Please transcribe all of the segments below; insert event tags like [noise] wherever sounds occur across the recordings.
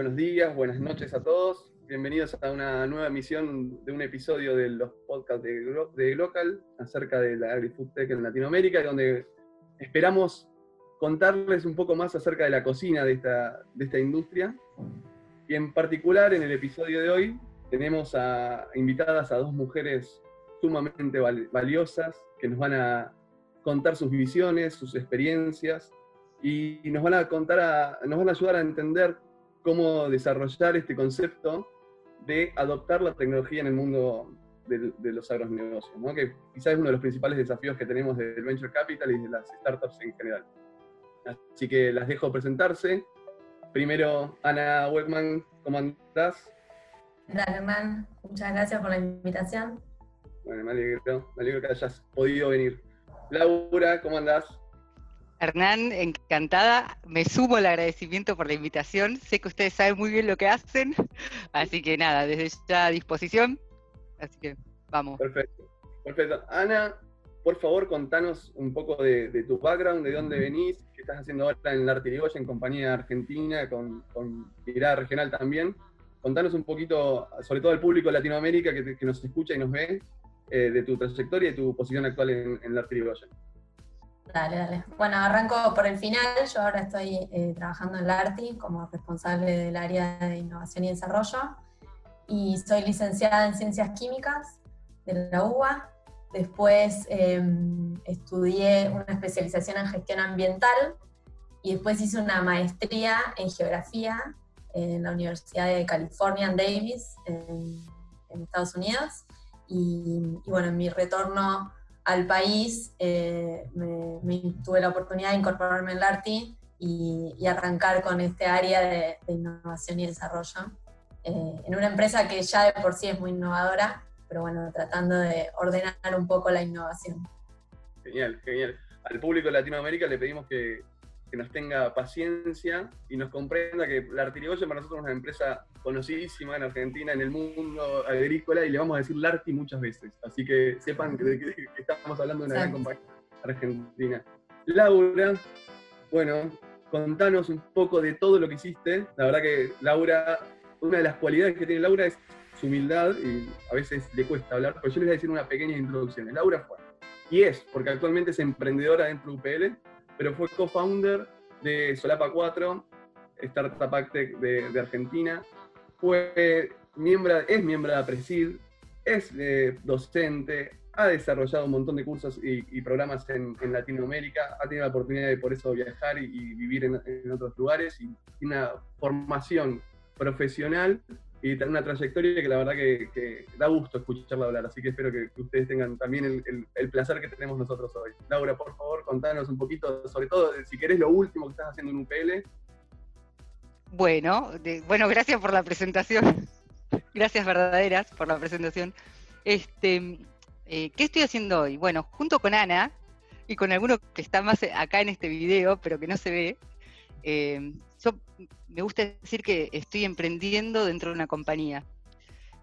buenos días, buenas noches a todos. Bienvenidos a una nueva emisión de un episodio de los podcasts de, de Glocal acerca de la AgriFood Tech en Latinoamérica, donde esperamos contarles un poco más acerca de la cocina de esta, de esta industria. Y en particular, en el episodio de hoy, tenemos a, invitadas a dos mujeres sumamente valiosas que nos van a contar sus visiones, sus experiencias y nos van a contar, nos van a ayudar a entender cómo desarrollar este concepto de adoptar la tecnología en el mundo de, los agronegocios, ¿no? que quizás es uno de los principales desafíos que tenemos del Venture Capital y de las startups en general. Así que las dejo presentarse. Primero, Ana Wegman, ¿cómo andás? Hola, Hernán. Muchas gracias por la invitación. Bueno, me alegro, me alegro que hayas podido venir. Laura, ¿cómo andás? Hernán, encantada. Me sumo al agradecimiento por la invitación. Sé que ustedes saben muy bien lo que hacen, así que nada, desde ya a disposición. Así que vamos. Perfecto. Perfecto. Ana, por favor, contanos un poco de, tu background, de dónde venís, qué estás haciendo ahora en la Artirigoya, en compañía argentina, con, con mirada regional también. Contanos un poquito, sobre todo al público de Latinoamérica que, nos escucha y nos ve, eh, de tu trayectoria y tu posición actual en, en la Artirigoya. Dale, dale. Bueno, arranco por el final. Yo ahora estoy eh, trabajando en la ARTI como responsable del área de innovación y desarrollo y soy licenciada en ciencias químicas de la UBA. Después em, estudié una especialización en gestión ambiental y después hice una maestría en geografía en la Universidad de California en Davis, en, Estados Unidos. Y, y bueno, en mi retorno al país, eh, tuve la oportunidad de incorporarme en LARTI y, y arrancar con este área de, innovación y desarrollo eh, en una empresa que ya de por sí es muy innovadora, pero bueno, tratando de ordenar un poco la innovación. Genial, genial. Al público de Latinoamérica le pedimos que que nos tenga paciencia y nos comprenda que la Artirigoyen para nosotros es una empresa conocidísima en Argentina, en el mundo agrícola, y le vamos a decir Larti muchas veces. Así que sepan que, estamos hablando de una gran compañía argentina. Laura, bueno, contanos un poco de todo lo que hiciste. La verdad que Laura, una de las cualidades que tiene Laura es su humildad, y a veces le cuesta hablar, pero yo les voy a decir una pequeña introducción. Laura fue, y es, porque actualmente es emprendedora dentro de UPL, pero fue co-founder de Solapa 4, Startup Actec de, Argentina. Fue miembro, es miembro de APRESID, es eh, docente, ha desarrollado un montón de cursos y, programas en, Latinoamérica, ha tenido la oportunidad de por eso viajar y, vivir en, en, otros lugares y tiene una formación profesional y una trayectoria que la verdad que, da gusto escucharla hablar, así que espero que, ustedes tengan también el, placer que tenemos nosotros hoy. Laura, por favor, contanos un poquito, sobre todo, si querés, lo último que estás haciendo en UPL. Bueno, bueno, gracias por la presentación. [laughs] gracias verdaderas por la presentación. Este, eh, ¿Qué estoy haciendo hoy? Bueno, junto con Ana y con alguno que está más acá en este video, pero que no se ve, eh, yo me gusta decir que estoy emprendiendo dentro de una compañía.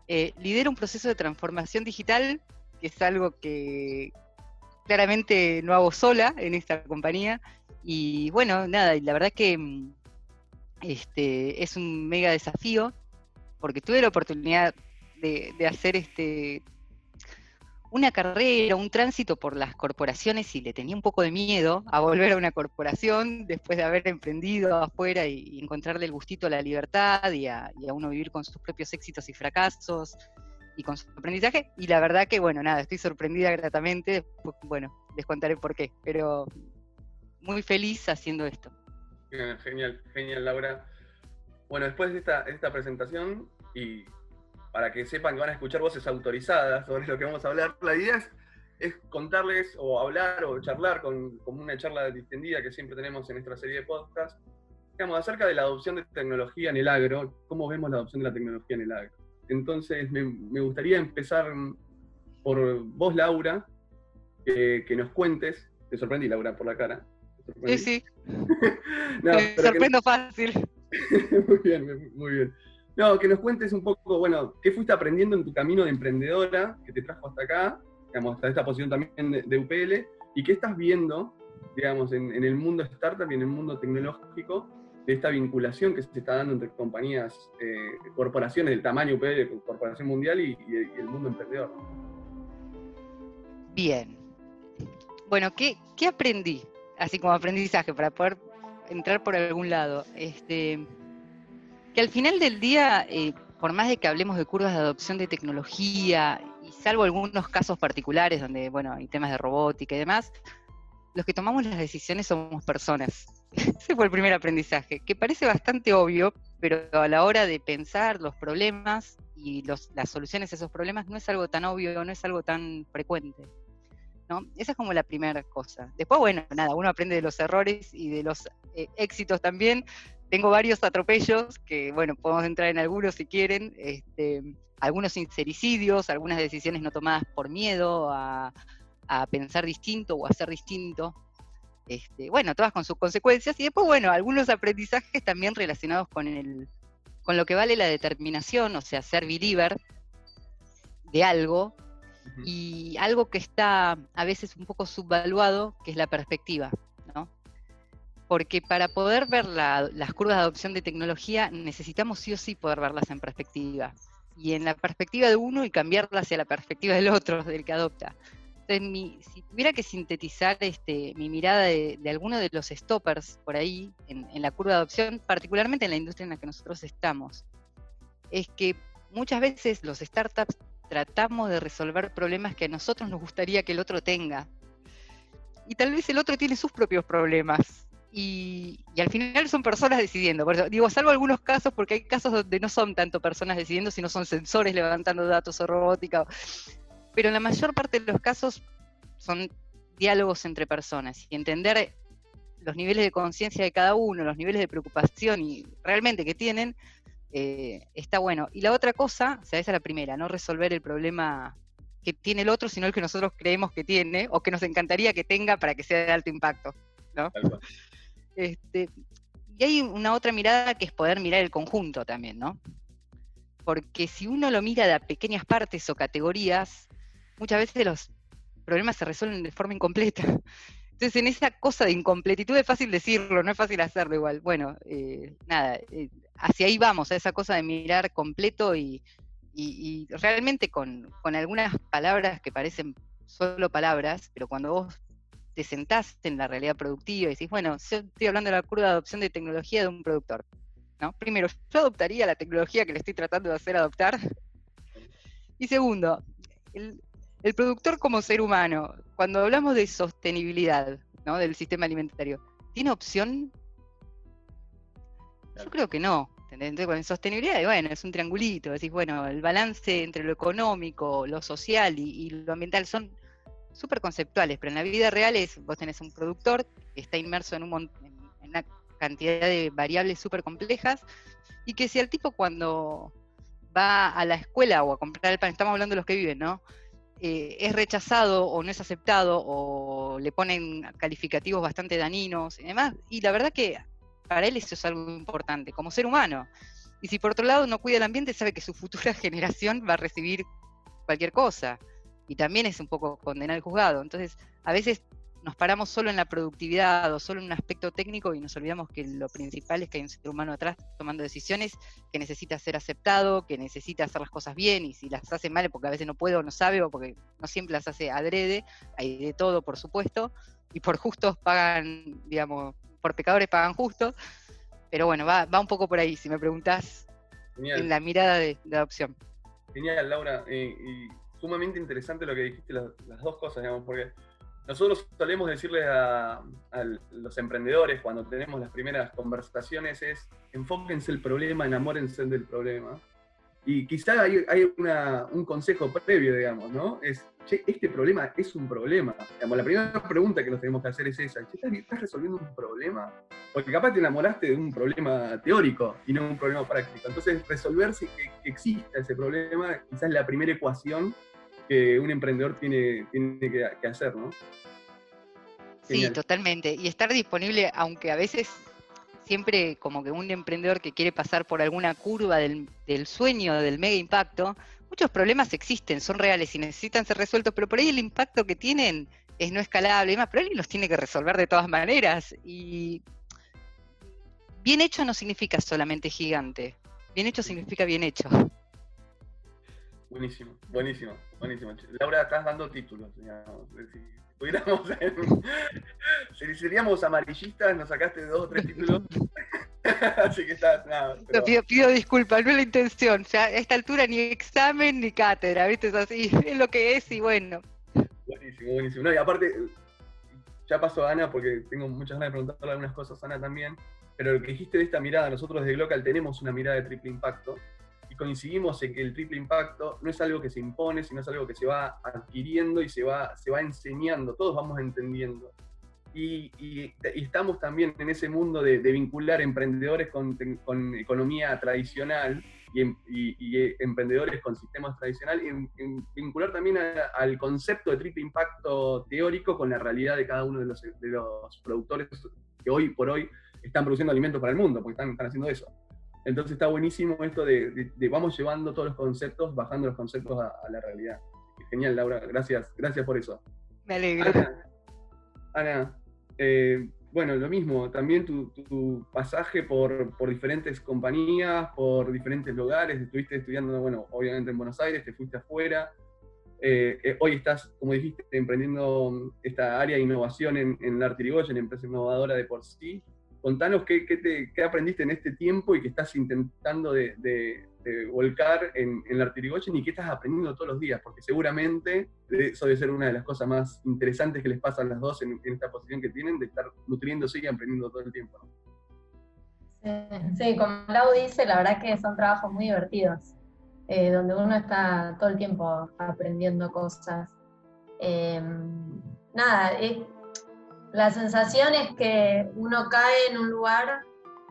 Eh, lidero un proceso de transformación digital, que es algo que claramente no hago sola en esta compañía. Y bueno, nada, la verdad que mm, este, es un mega desafío, porque tuve la oportunidad de hacer este una carrera, un tránsito por las corporaciones y le tenía un poco de miedo a volver a una corporación después de haber emprendido afuera y, encontrarle el gustito a la libertad y a, uno vivir con sus propios éxitos y fracasos y con su aprendizaje. Y la verdad que, bueno, nada, estoy sorprendida gratamente. Bueno, les contaré por qué, pero muy feliz haciendo esto. Genial, genial, Laura. Bueno, después de esta, de esta presentación y para que sepan que van a escuchar voces autorizadas sobre lo que vamos a hablar. La idea es, contarles o hablar o charlar con, como una charla distendida que siempre tenemos en nuestra serie de podcasts, digamos, acerca de la adopción de tecnología en el agro, cómo vemos la adopción de la tecnología en el agro. Entonces, me, gustaría empezar por vos, Laura, que, nos cuentes. Te sorprendí, Laura, por la cara. Sí, sí. [laughs] Te sorprendo fácil. [laughs] muy bien, muy bien. No, que nos cuentes un poco, bueno, qué fuiste aprendiendo en tu camino de emprendedora que te trajo hasta acá, digamos, hasta esta posición también de, UPL, y qué estás viendo, digamos, en, el mundo startup y en el mundo tecnológico esta vinculación que se está dando entre compañías, eh, corporaciones del tamaño UPL, corporación mundial y, el mundo emprendedor. Bien. Bueno, ¿qué, ¿qué, aprendí? Así como aprendizaje, para poder entrar por algún lado. Este, que al final del día, eh, por más de que hablemos de curvas de adopción de tecnología, y salvo algunos casos particulares donde, bueno, hay temas de robótica y demás, los que tomamos las decisiones somos personas. [laughs] Ese fue el primer aprendizaje, que parece bastante obvio, pero a la hora de pensar los problemas y las soluciones a esos problemas no es algo tan obvio, no es algo tan frecuente. ¿no? Esa es como la primera cosa. Después, bueno, nada, uno aprende de los errores y de los eh, éxitos también. Tengo varios atropellos, que bueno, podemos entrar en algunos si quieren, este, algunos sincericidios, algunas decisiones no tomadas por miedo a, a pensar distinto o a hacer distinto. Este, bueno, todas con sus consecuencias. Y después, bueno, algunos aprendizajes también relacionados con, el, con lo que vale la determinación, o sea, ser believer de algo, y algo que está a veces un poco subvaluado, que es la perspectiva. Porque para poder ver las curvas de adopción de tecnología necesitamos sí o sí poder verlas en perspectiva. Y en la perspectiva de uno y cambiarla hacia la perspectiva del otro, del que adopta. Entonces, si tuviera que sintetizar este, mi mirada de, alguno de los stoppers por ahí en, la curva de adopción, particularmente en la industria en la que nosotros estamos, es que muchas veces los startups tratamos de resolver problemas que a nosotros nos gustaría que el otro tenga. Y tal vez el otro tiene sus propios problemas. Y, al final son personas decidiendo. digo, salvo algunos casos, porque hay casos donde no son tanto personas decidiendo, sino son sensores levantando datos o robótica pero en la mayor parte de los casos son diálogos entre personas y entender los niveles de conciencia de cada uno, los niveles de preocupación y realmente que tienen, eh, está bueno. Y la otra cosa, o sea, esa es la primera, no resolver el problema que tiene el otro, sino el que nosotros creemos que tiene o que nos encantaría que tenga para que sea de alto impacto. ¿no? Este, y hay una otra mirada que es poder mirar el conjunto también, ¿no? Porque si uno lo mira de pequeñas partes o categorías, muchas veces los problemas se resuelven de forma incompleta. [laughs] Entonces, en esa cosa de incompletitud es fácil decirlo, no es fácil hacerlo igual. Bueno, eh, nada, eh, hacia ahí vamos, a esa cosa de mirar completo y, realmente con, algunas palabras que parecen solo palabras, pero cuando vos te sentás en la realidad productiva y decís, bueno, yo estoy hablando de la curva de adopción de tecnología de un productor. ¿no? Primero, yo adoptaría la tecnología que le estoy tratando de hacer adoptar. Y segundo, el, el productor como ser humano, cuando hablamos de sostenibilidad ¿no? del sistema alimentario, ¿tiene opción? Yo creo que no. Entonces, con sostenibilidad, bueno, es un triangulito. Decís, bueno, el balance entre lo económico, lo social y, lo ambiental son súper conceptuales, pero en la vida real es, vos tenés un productor que está inmerso en, un, en una cantidad de variables súper complejas y que si al tipo cuando va a la escuela o a comprar el pan, estamos hablando de los que viven, ¿no? Eh, es rechazado o no es aceptado o le ponen calificativos bastante dañinos y demás. Y la verdad que para él eso es algo importante, como ser humano. Y si por otro lado no cuida el ambiente, sabe que su futura [laughs] generación va a recibir cualquier cosa. Y también es un poco condenar al juzgado. Entonces, a veces nos paramos solo en la productividad o solo en un aspecto técnico y nos olvidamos que lo principal es que hay un ser humano atrás tomando decisiones que necesita ser aceptado, que necesita hacer las cosas bien y si las hace mal porque a veces no puede o no sabe o porque no siempre las hace adrede, hay de todo por supuesto, y por justos pagan, digamos, por pecadores pagan justos, pero bueno, va, va un poco por ahí, si me preguntás, en la mirada de, adopción. Genial, Laura, eh, y sumamente interesante lo que dijiste, las, las dos cosas, digamos, porque nosotros solemos decirle a, los emprendedores cuando tenemos las primeras conversaciones es enfóquense el problema, enamórense del problema. Y quizá hay, un consejo previo, digamos, ¿no? Es, che, este problema es un problema. la primera pregunta que nos tenemos que hacer es esa, ¿estás resolviendo un problema? Porque capaz te enamoraste de un problema teórico y no un problema práctico. Entonces, resolver si que exista ese problema quizás es la primera ecuación que un emprendedor tiene, tiene que, hacer, ¿no? Sí, totalmente. Y estar disponible, aunque a veces siempre como que un emprendedor que quiere pasar por alguna curva del, sueño, del mega impacto, muchos problemas existen, son reales y necesitan ser resueltos, pero por ahí el impacto que tienen es no escalable y demás, pero alguien los tiene que resolver de todas maneras. Y bien hecho no significa solamente gigante. Bien hecho significa bien hecho. Buenísimo, buenísimo, buenísimo. Laura, estás dando títulos. Si pudiéramos, [laughs] si seríamos amarillistas, nos sacaste dos o tres títulos. [laughs] Así que estás, nada. pido, disculpas, no es la intención. Ya a esta altura ni examen ni cátedra, ¿viste? Es así, [laughs] es lo que es y bueno. Buenísimo, buenísimo. No, y aparte, ya pasó a Ana porque tengo muchas ganas de preguntarle algunas cosas a Ana también. Pero lo que dijiste de esta mirada, nosotros desde Glocal tenemos una mirada de triple impacto coincidimos en que el triple impacto no es algo que se impone, sino es algo que se va adquiriendo y se va, se va enseñando, todos vamos entendiendo. Y, estamos también en ese mundo de, vincular emprendedores con, con economía tradicional y, emprendedores con sistemas tradicionales, y, vincular también al concepto de triple impacto teórico con la realidad de cada uno de los, de los productores que hoy por hoy están produciendo alimentos para el mundo, porque están, están haciendo eso. Entonces está buenísimo esto de, vamos llevando todos los conceptos, bajando los conceptos a, la realidad. Genial, Laura, gracias, gracias por eso. Me alegro. Ana, eh, bueno, lo mismo, también tu, pasaje por, diferentes compañías, por diferentes lugares, estuviste estudiando, bueno, obviamente en Buenos Aires, te fuiste afuera, eh, eh, hoy estás, como dijiste, emprendiendo esta área de innovación en, en la Artirigoyen, empresa innovadora de por sí, contanos qué, aprendiste en este tiempo y qué estás intentando de, volcar en, la Artirigoyen y qué estás aprendiendo todos los días, porque seguramente eso debe ser una de las cosas más interesantes que les pasa a las dos en, esta posición que tienen, de estar nutriéndose y aprendiendo todo el tiempo. Sí, como Lau dice, la verdad que son trabajos muy divertidos, eh, donde uno está todo el tiempo aprendiendo cosas. Eh, nada, es, la sensación es que uno cae en un lugar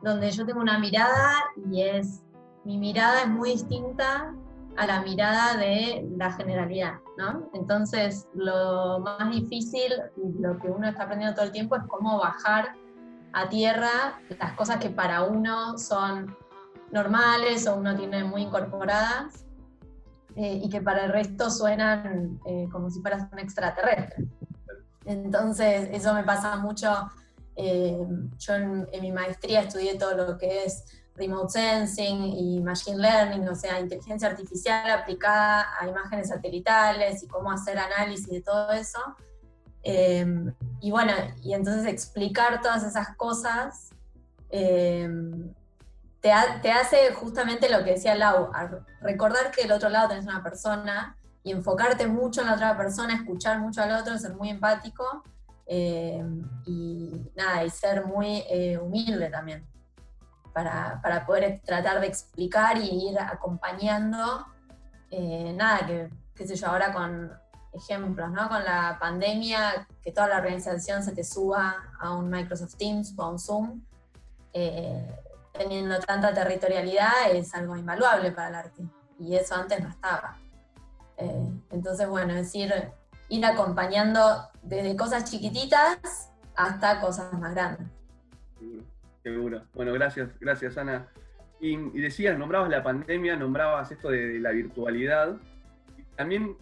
donde yo tengo una mirada y es, mi mirada es muy distinta a la mirada de la generalidad, ¿no? Entonces, lo más difícil y lo que uno está aprendiendo todo el tiempo es cómo bajar a tierra las cosas que para uno son normales o uno tiene muy incorporadas eh, y que para el resto suenan eh, como si fueras un extraterrestre. Entonces, eso me pasa mucho. Eh, yo en, mi maestría estudié todo lo que es remote sensing y machine learning, o sea, inteligencia artificial aplicada a imágenes satelitales y cómo hacer análisis de todo eso. Eh, y bueno, y entonces explicar todas esas cosas eh, te, te, hace justamente lo que decía Lau, recordar que del otro lado tenés una persona y enfocarte mucho en la otra persona, escuchar mucho al otro, ser muy empático eh, y nada, y ser muy eh, humilde también, para, poder tratar de explicar y ir acompañando, eh, nada, que, qué sé yo, ahora con ejemplos, ¿no? Con la pandemia, que toda la organización se te suba a un Microsoft Teams o a un Zoom, teniendo tanta territorialidad es algo invaluable para el arte. Y eso antes no estaba. Eh, entonces, bueno, es ir, ir acompañando desde cosas chiquititas hasta cosas más grandes. Seguro. Bueno, gracias, gracias Ana. Y, decías, nombrabas la pandemia, nombrabas esto de, la virtualidad. También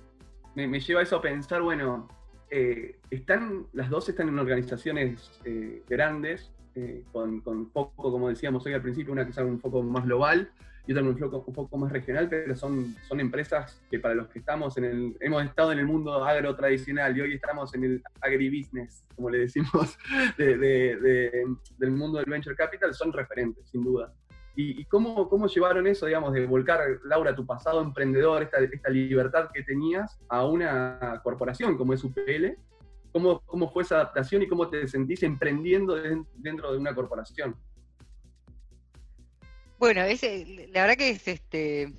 me, lleva eso a pensar, bueno, eh, están, las dos están en organizaciones eh, grandes, con, con, poco, como decíamos hoy al principio, una que es un poco más global, y otra un poco, un poco más regional, pero son, son empresas que para los que estamos en el, hemos estado en el mundo agro tradicional y hoy estamos en el agribusiness, como le decimos, [laughs] del mundo del venture capital, son referentes, sin duda. ¿Y, cómo, cómo, llevaron eso, digamos, de volcar, Laura, tu pasado emprendedor, esta, esta libertad que tenías, a una corporación como es UPL? ¿Cómo, ¿Cómo fue esa adaptación y cómo te sentís emprendiendo dentro de una corporación? Bueno, la verdad que es este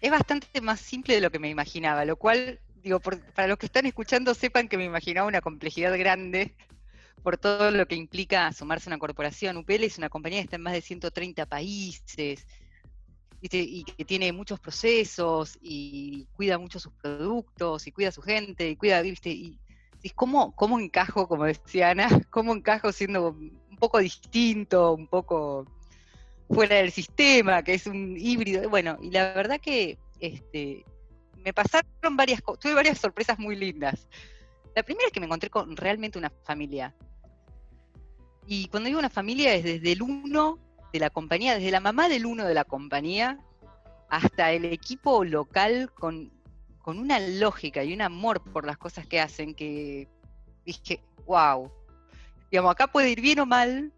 es bastante más simple de lo que me imaginaba, lo cual, digo, para los que están escuchando sepan que me imaginaba una complejidad grande por todo lo que implica sumarse a una corporación. UPL es una compañía que está en más de 130 países y que tiene muchos procesos y cuida mucho sus productos y cuida a su gente y cuida, ¿viste? Y, y ¿cómo, ¿cómo encajo, como decía Ana, [laughs] cómo encajo siendo un poco distinto, un poco fuera del sistema, que es un híbrido. Bueno, y la verdad que este, me pasaron varias cosas, tuve varias sorpresas muy lindas. La primera es que me encontré con realmente una familia. Y cuando digo una familia es desde el 1 de la compañía, desde la mamá del uno de la compañía hasta el equipo local con, con una lógica y un amor por las cosas que hacen que dije, wow. Digamos, acá puede ir bien o mal,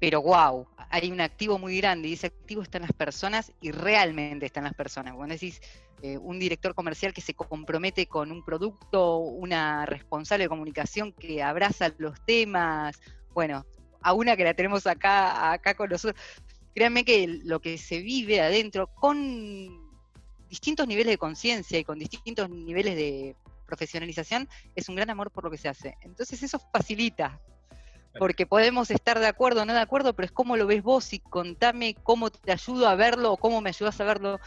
pero wow, hay un activo muy grande y ese activo está en las personas y realmente está en las personas. Cuando decís eh, un director comercial que se compromete con un producto, una responsable de comunicación que abraza los temas, bueno, a una que la tenemos acá, acá con nosotros, créanme que lo que se vive adentro con distintos niveles de conciencia y con distintos niveles de profesionalización es un gran amor por lo que se hace. Entonces eso facilita, porque podemos estar de acuerdo o no de acuerdo, pero es cómo lo ves vos y contame cómo te ayudo a verlo o cómo me ayudas a verlo.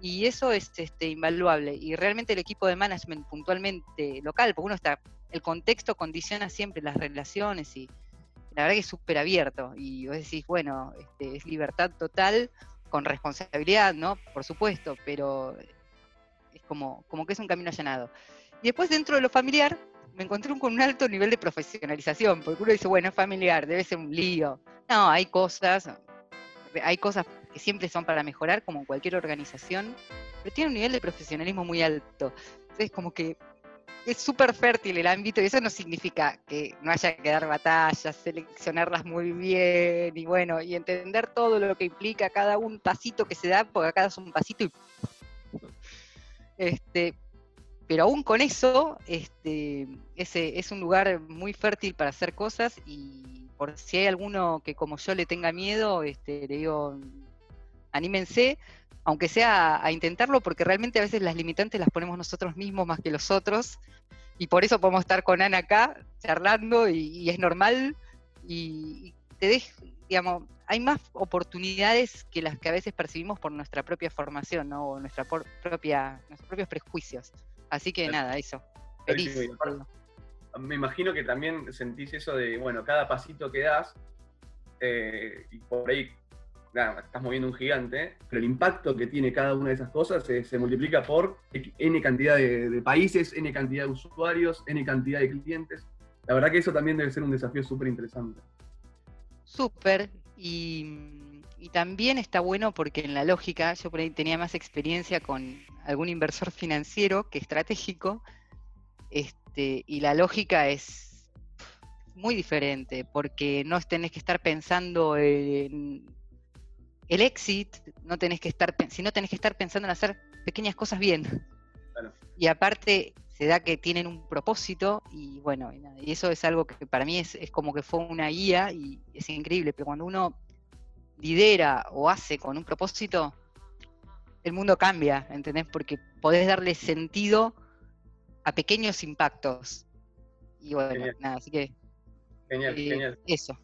Y eso es este, invaluable. Y realmente el equipo de management puntualmente local, porque uno está, el contexto condiciona siempre las relaciones y la verdad que es súper abierto. Y vos decís, bueno, este, es libertad total con responsabilidad, ¿no? Por supuesto, pero es como, como que es un camino allanado. Y después dentro de lo familiar, me encontré con un alto nivel de profesionalización, porque uno dice, bueno, es familiar, debe ser un lío. No, hay cosas, hay cosas que siempre son para mejorar, como cualquier organización, pero tiene un nivel de profesionalismo muy alto. Entonces, como que es súper fértil el ámbito y eso no significa que no haya que dar batallas, seleccionarlas muy bien y bueno, y entender todo lo que implica cada un pasito que se da, porque cada es un pasito y... Este, pero aún con eso, este, ese es un lugar muy fértil para hacer cosas y por si hay alguno que como yo le tenga miedo, este, le digo, anímense, aunque sea a, intentarlo, porque realmente a veces las limitantes las ponemos nosotros mismos más que los otros, y por eso podemos estar con Ana acá charlando y, es normal, y, te dejo, digamos, hay más oportunidades que las que a veces percibimos por nuestra propia formación, ¿no? O nuestra propia, nuestros propios prejuicios. Así que nada, eso. Feliz. Me imagino que también sentís eso de, bueno, cada pasito que das, eh, y por ahí nada, estás moviendo un gigante, pero el impacto que tiene cada una de esas cosas se, multiplica por N cantidad de, países, N cantidad de usuarios, N cantidad de clientes. La verdad que eso también debe ser un desafío súper interesante. Súper, y y también está bueno porque en la lógica, yo por ahí tenía más experiencia con algún inversor financiero que estratégico, este, y la lógica es muy diferente, porque no tenés que estar pensando en el exit, no tenés que estar, sino tenés que estar pensando en hacer pequeñas cosas bien. Y aparte se da que tienen un propósito y bueno, y, eso es algo que para mí es, es, como que fue una guía y es increíble, pero cuando uno lidera o hace con un propósito, el mundo cambia, ¿entendés? Porque podés darle sentido a pequeños impactos. Y bueno, nada, así que. Genial, eh, genial. Eso.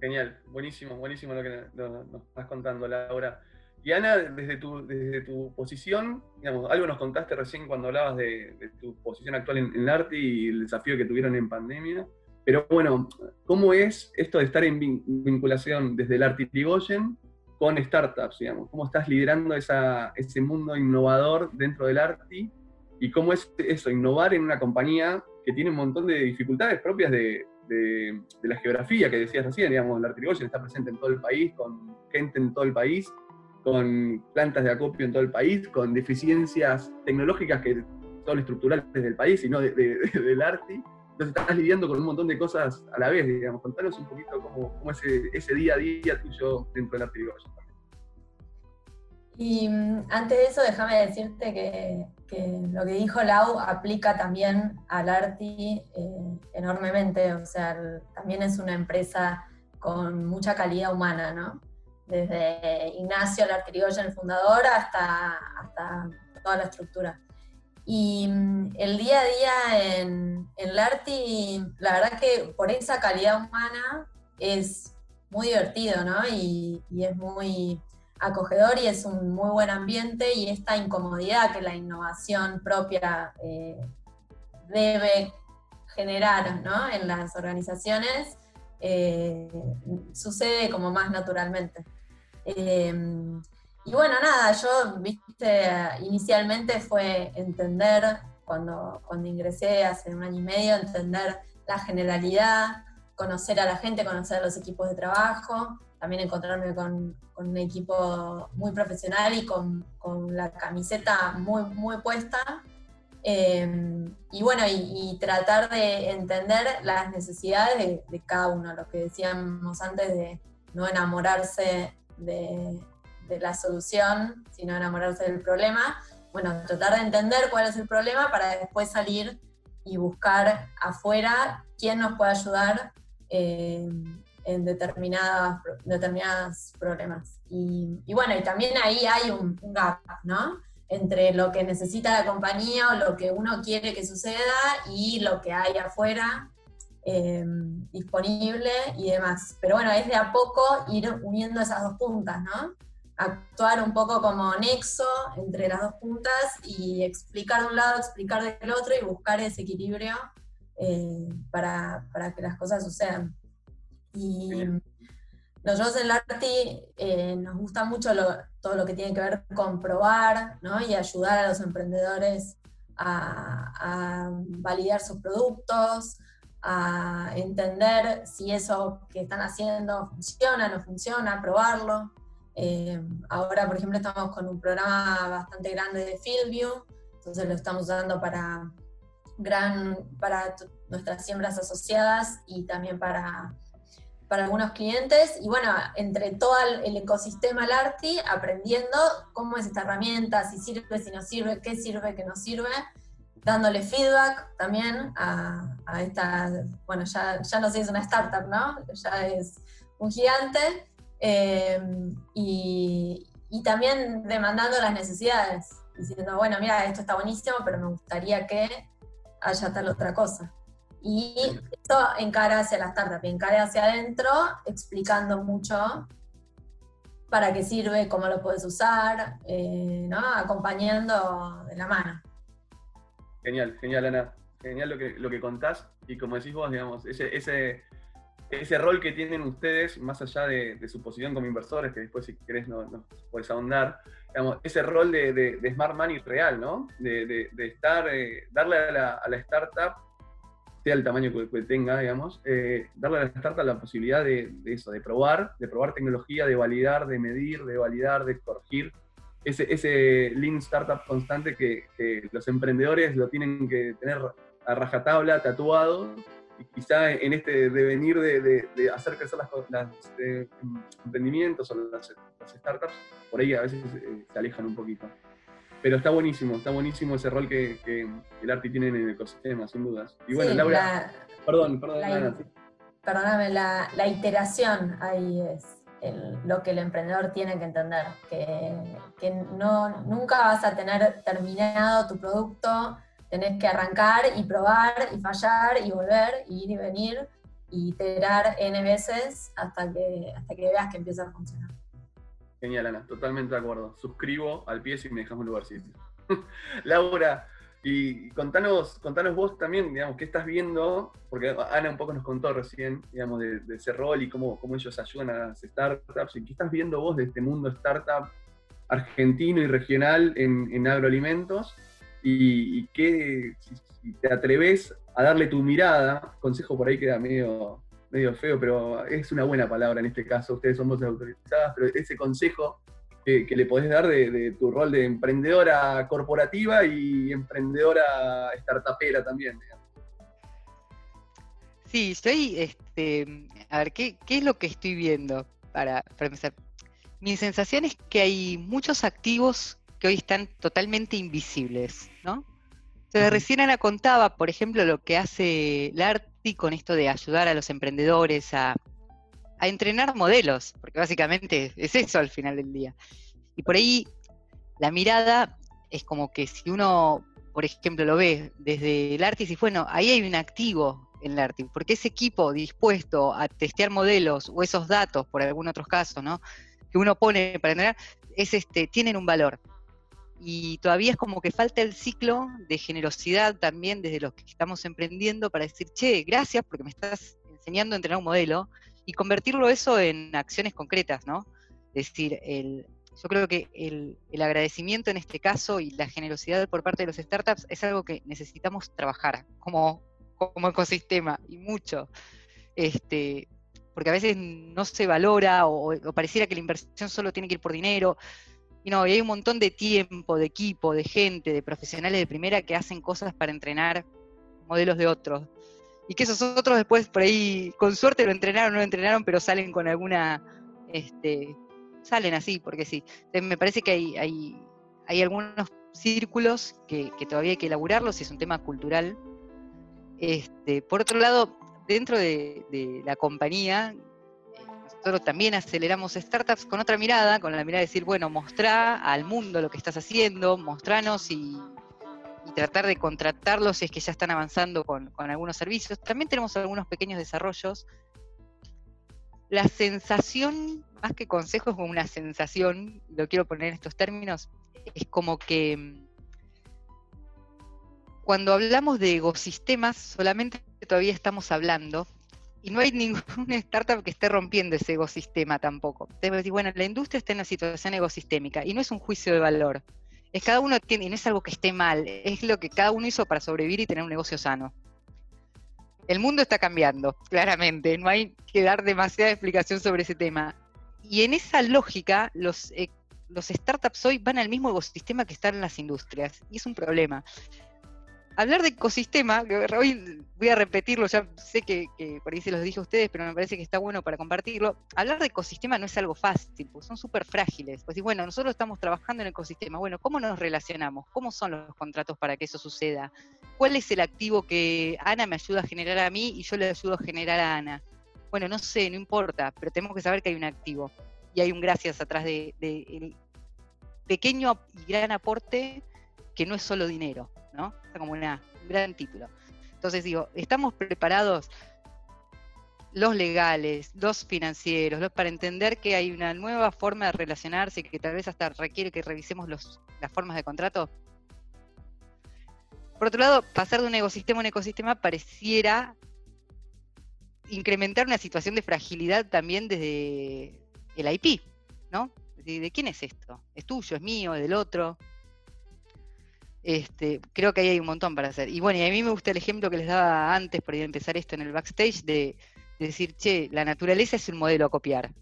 Genial, buenísimo, buenísimo lo que nos, estás contando, Laura. Y Ana, desde tu, desde tu posición, digamos, algo nos contaste recién cuando hablabas de, tu posición actual en, en, arte y el desafío que tuvieron en pandemia. Pero bueno, ¿cómo es esto de estar en vinculación desde el arte con startups, digamos? ¿Cómo estás liderando ese mundo innovador dentro del arte? ¿Y cómo es eso, innovar en una compañía que tiene un montón de dificultades propias de, la geografía que decías recién, digamos, el Artigoyen está presente en todo el país, con gente en todo el país, con plantas de acopio en todo el país, con deficiencias tecnológicas que son estructurales del país y no del arte. Entonces estás lidiando con un montón de cosas a la vez, digamos. Contanos un poquito cómo, es ese, día a día tuyo dentro del arte Y mm, antes de eso, déjame decirte que, lo que dijo Lau aplica también al Arti eh, enormemente. O sea, también es una empresa con mucha calidad humana, ¿no? Desde Ignacio, el Artirigoyen, el fundador, hasta, hasta toda la estructura. Y mm, el día a día en, en Larti, la verdad que por esa calidad humana es muy divertido, ¿no? Y, es muy acogedor y es un muy buen ambiente y esta incomodidad que la innovación propia eh, debe generar ¿no? en las organizaciones eh, sucede como más naturalmente. Eh, y bueno, nada, yo, viste, inicialmente fue entender, cuando, cuando ingresé hace un año y medio, entender la generalidad, conocer a la gente, conocer los equipos de trabajo. también encontrarme con, un equipo muy profesional y con, la camiseta muy, muy puesta. Eh, y bueno, y, tratar de entender las necesidades de, cada uno, lo que decíamos antes de no enamorarse de, de la solución, sino enamorarse del problema. Bueno, tratar de entender cuál es el problema para después salir y buscar afuera quién nos puede ayudar eh, en determinadas, determinados problemas. Y, bueno, y también ahí hay un, gap, ¿no? Entre lo que necesita la compañía o lo que uno quiere que suceda y lo que hay afuera eh, disponible y demás. Pero bueno, es de a poco ir uniendo esas dos puntas, ¿no? Actuar un poco como nexo entre las dos puntas y explicar de un lado, explicar del otro y buscar ese equilibrio eh, para, que las cosas sucedan. Y nosotros en Larti eh, nos gusta mucho todo lo que tiene que ver con probar y ayudar a los emprendedores a, a validar sus productos, a entender si eso que están haciendo funciona, no funciona, probarlo. Eh, ahora, por ejemplo, estamos con un programa bastante grande de FieldView, entonces lo estamos usando para, gran, para nuestras siembras asociadas y también para, para algunos clientes. Y bueno, entre todo el, ecosistema LARTI, aprendiendo cómo es esta herramienta, si sirve, si no sirve, qué sirve, qué no sirve, dándole feedback también a, a esta, bueno, ya, ya no sé es una startup, ¿no? Ya es un gigante eh, y, también demandando las necesidades, diciendo, bueno, mira, esto está buenísimo, pero me gustaría que haya tal otra cosa. Y esto encara hacia la startup, encara hacia adentro, explicando mucho para qué sirve, cómo lo puedes usar, eh, ¿no? acompañando de la mano. Genial, genial, Ana. Genial lo que, lo que contás. Y como decís vos, digamos, ese ese rol que tienen ustedes, más allá de, su posición como inversores, que después si querés nos no puedes ahondar, digamos, ese rol de, Smart Money real, ¿no? De, estar, eh, darle a la, startup, sea el tamaño que, tenga, digamos, eh, darle a la startup la posibilidad de, eso, de probar, de probar tecnología, de validar, de medir, de validar, de corregir. Ese, ese lean startup constante que, que los emprendedores lo tienen que tener a rajatabla, tatuado, y quizá en este devenir de, de, hacer crecer las, las eh, emprendimientos o las, startups, por ahí a veces eh, se alejan un poquito. Pero está buenísimo, está buenísimo ese rol que, el arte tiene en el ecosistema, sin dudas. Y bueno, Laura, perdón, perdón, Perdóname, la, la, iteración ahí es lo que el emprendedor tiene que entender, que, que no, nunca vas a tener terminado tu producto, tenés que arrancar y probar y fallar y volver, y ir y venir, y iterar N veces hasta que, hasta que veas que empieza a funcionar. Genial, Ana, totalmente de acuerdo. Suscribo al pie si me dejas un lugarcito. [laughs] Laura, y contanos, contanos vos también, digamos, qué estás viendo, porque Ana un poco nos contó recién, digamos, de, ese rol y cómo, cómo, ellos ayudan a las startups, y qué estás viendo vos de este mundo startup argentino y regional en, en agroalimentos, y, que si, te atreves a darle tu mirada, consejo por ahí queda medio, medio feo, pero es una buena palabra en este caso, ustedes son voces autorizadas, pero ese consejo que, le podés dar de, tu rol de emprendedora corporativa y emprendedora startupera también. Sí, estoy, este, a ver, ¿qué, es lo que estoy viendo para, para empezar? Mi sensación es que hay muchos activos que hoy están totalmente invisibles. Entonces, recién Ana contaba, por ejemplo, lo que hace Larti con esto de ayudar a los emprendedores a, entrenar modelos, porque básicamente es eso al final del día. Y por ahí la mirada es como que si uno, por ejemplo, lo ve desde el Arti, y bueno, ahí hay un activo en el Arti, porque ese equipo dispuesto a testear modelos o esos datos, por algún otro caso, ¿no? Que uno pone para entrenar, es este, tienen un valor y todavía es como que falta el ciclo de generosidad también desde los que estamos emprendiendo para decir, che, gracias porque me estás enseñando a entrenar un modelo y convertirlo eso en acciones concretas, ¿no? Es decir, el, yo creo que el, agradecimiento en este caso y la generosidad por parte de los startups es algo que necesitamos trabajar como, como ecosistema y mucho. Este, porque a veces no se valora o, pareciera que la inversión solo tiene que ir por dinero. Y no, hay un montón de tiempo, de equipo, de gente, de profesionales de primera que hacen cosas para entrenar modelos de otros. Y que esos otros después por ahí, con suerte lo entrenaron no lo entrenaron, pero salen con alguna, este, salen así, porque sí. Entonces me parece que hay, hay, hay algunos círculos que, todavía hay que elaborarlos y es un tema cultural. Este, por otro lado, dentro de, la compañía, nosotros también aceleramos startups con otra mirada, con la mirada de decir, bueno, mostrá al mundo lo que estás haciendo, mostranos y, tratar de contratarlos si es que ya están avanzando con, con, algunos servicios. También tenemos algunos pequeños desarrollos. La sensación, más que consejo, es como una sensación, lo quiero poner en estos términos, es como que mm, cuando hablamos de ecosistemas, solamente todavía estamos hablando, y no hay ninguna [laughs] startup que esté rompiendo ese ecosistema tampoco. Entonces, bueno, la industria está en una situación ecosistémica, y no es un juicio de valor. Es cada uno tiene, y no es algo que esté mal, es lo que cada uno hizo para sobrevivir y tener un negocio sano. El mundo está cambiando, claramente, no hay que dar demasiada explicación sobre ese tema. Y en esa lógica, los e los startups hoy van al mismo ecosistema que están en las industrias, y es un problema. Hablar de ecosistema, hoy voy a repetirlo, ya sé que, por ahí se los dije a ustedes, pero me parece que está bueno para compartirlo. Hablar de ecosistema no es algo fácil, pues son súper frágiles. Pues bueno, nosotros estamos trabajando en ecosistema. Bueno, ¿cómo nos relacionamos? ¿Cómo son los contratos para que eso suceda? ¿Cuál es el activo que Ana me ayuda a generar a mí y yo le ayudo a generar a Ana? Bueno, no sé, no importa, pero tenemos que saber que hay un activo y hay un gracias atrás de, el pequeño y gran aporte que no es solo dinero, ¿no? Es como un gran título. Entonces digo, estamos preparados los legales, los financieros, los, para entender que hay una nueva forma de relacionarse que tal vez hasta requiere que revisemos las formas de contrato. Por otro lado, pasar de un ecosistema a un ecosistema pareciera incrementar una situación de fragilidad también desde el IP, ¿no? ¿De, quién es esto? ¿Es tuyo? ¿Es mío? ¿Es del otro? Este, creo que ahí hay un montón para hacer. Y bueno, y a mí me gusta el ejemplo que les daba antes, por empezar esto en el backstage, de, decir, che, la naturaleza es un modelo a copiar.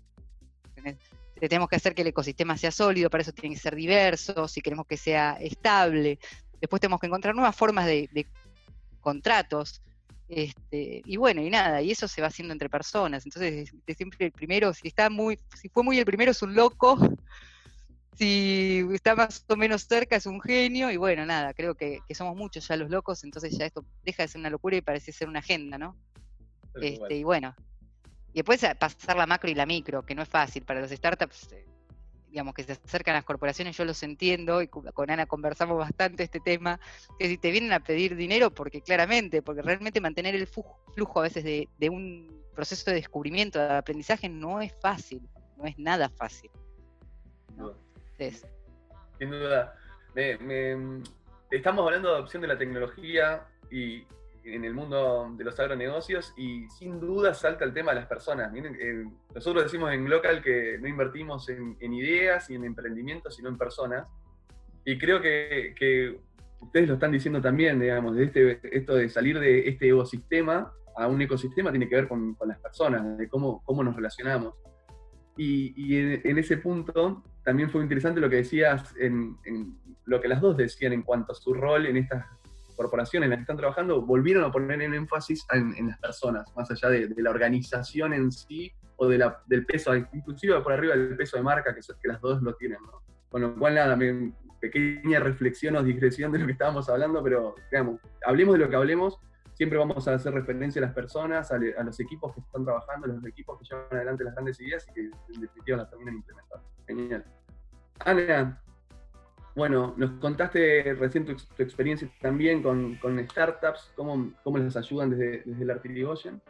Tenemos que hacer que el ecosistema sea sólido, para eso tiene que ser diverso, si queremos que sea estable. Después tenemos que encontrar nuevas formas de, de contratos, este, y bueno, y nada, y eso se va haciendo entre personas. Entonces, siempre el primero, si está muy, si fue muy el primero es un loco, si está más o menos cerca es un genio, y bueno, nada, creo que, somos muchos ya los locos, entonces ya esto deja de ser una locura y parece ser una agenda, ¿no? Este, y bueno, y después pasar la macro y la micro, que no es fácil para los startups. Eh, digamos, que se acercan a las corporaciones, yo los entiendo, y con Ana conversamos bastante este tema, que si te vienen a pedir dinero, porque claramente, porque realmente mantener el flujo a veces de, un proceso de descubrimiento, de aprendizaje, no es fácil, no es nada fácil. Sin duda. estamos hablando de adopción de la tecnología y en el mundo de los agronegocios y sin duda salta el tema de las personas. Eh, nosotros decimos en Local que no invertimos en, ideas y en emprendimiento, sino en personas. Y creo que, ustedes lo están diciendo también, digamos, de este, esto de salir de este ecosistema a un ecosistema tiene que ver con, las personas, de cómo, cómo nos relacionamos. Y, en, ese punto también fue interesante lo que decías, en, en, lo que las dos decían en cuanto a su rol en estas corporaciones en las que están trabajando volvieron a poner en énfasis en, las personas, más allá de, la organización en sí o de la, del peso, inclusive por arriba del peso de marca, que, que las dos lo tienen. ¿no? Con lo cual, nada, pequeña reflexión o digresión de lo que estábamos hablando, pero digamos, hablemos de lo que hablemos, siempre vamos a hacer referencia a las personas, a, los equipos que están trabajando, a los equipos que llevan adelante las grandes ideas y que en definitiva las terminan implementando. Genial. Ana, bueno, nos contaste recién tu, experiencia también con, startups, cómo, cómo, les ayudan desde, desde el Artirigoyen.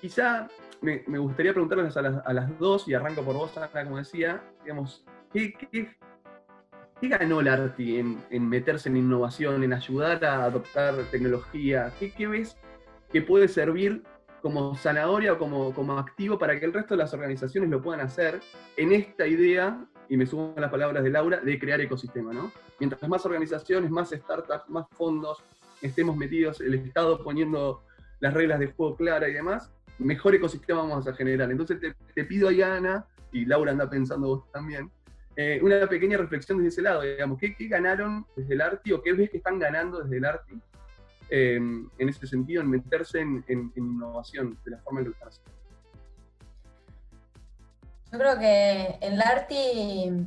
Quizá me, gustaría preguntarles a las, dos, y arranco por vos, Ana, como decía, digamos, ¿qué, ganó el Arti en, meterse en innovación, en ayudar a adoptar tecnología? ¿Qué, ves que puede servir como zanahoria o como, como activo para que el resto de las organizaciones lo puedan hacer en esta idea y me sumo a las palabras de Laura, de crear ecosistema, ¿no? Mientras más organizaciones, más startups, más fondos estemos metidos, el Estado poniendo las reglas de juego claras y demás, mejor ecosistema vamos a generar. Entonces te, pido ahí, Ana, y Laura anda pensando vos también, eh, una pequeña reflexión desde ese lado, digamos, ¿qué, ganaron desde el ARTI o qué ves que están ganando desde el ARTI em, en ese sentido, en meterse en, innovación de la forma en que están haciendo? Yo creo que en el ARTI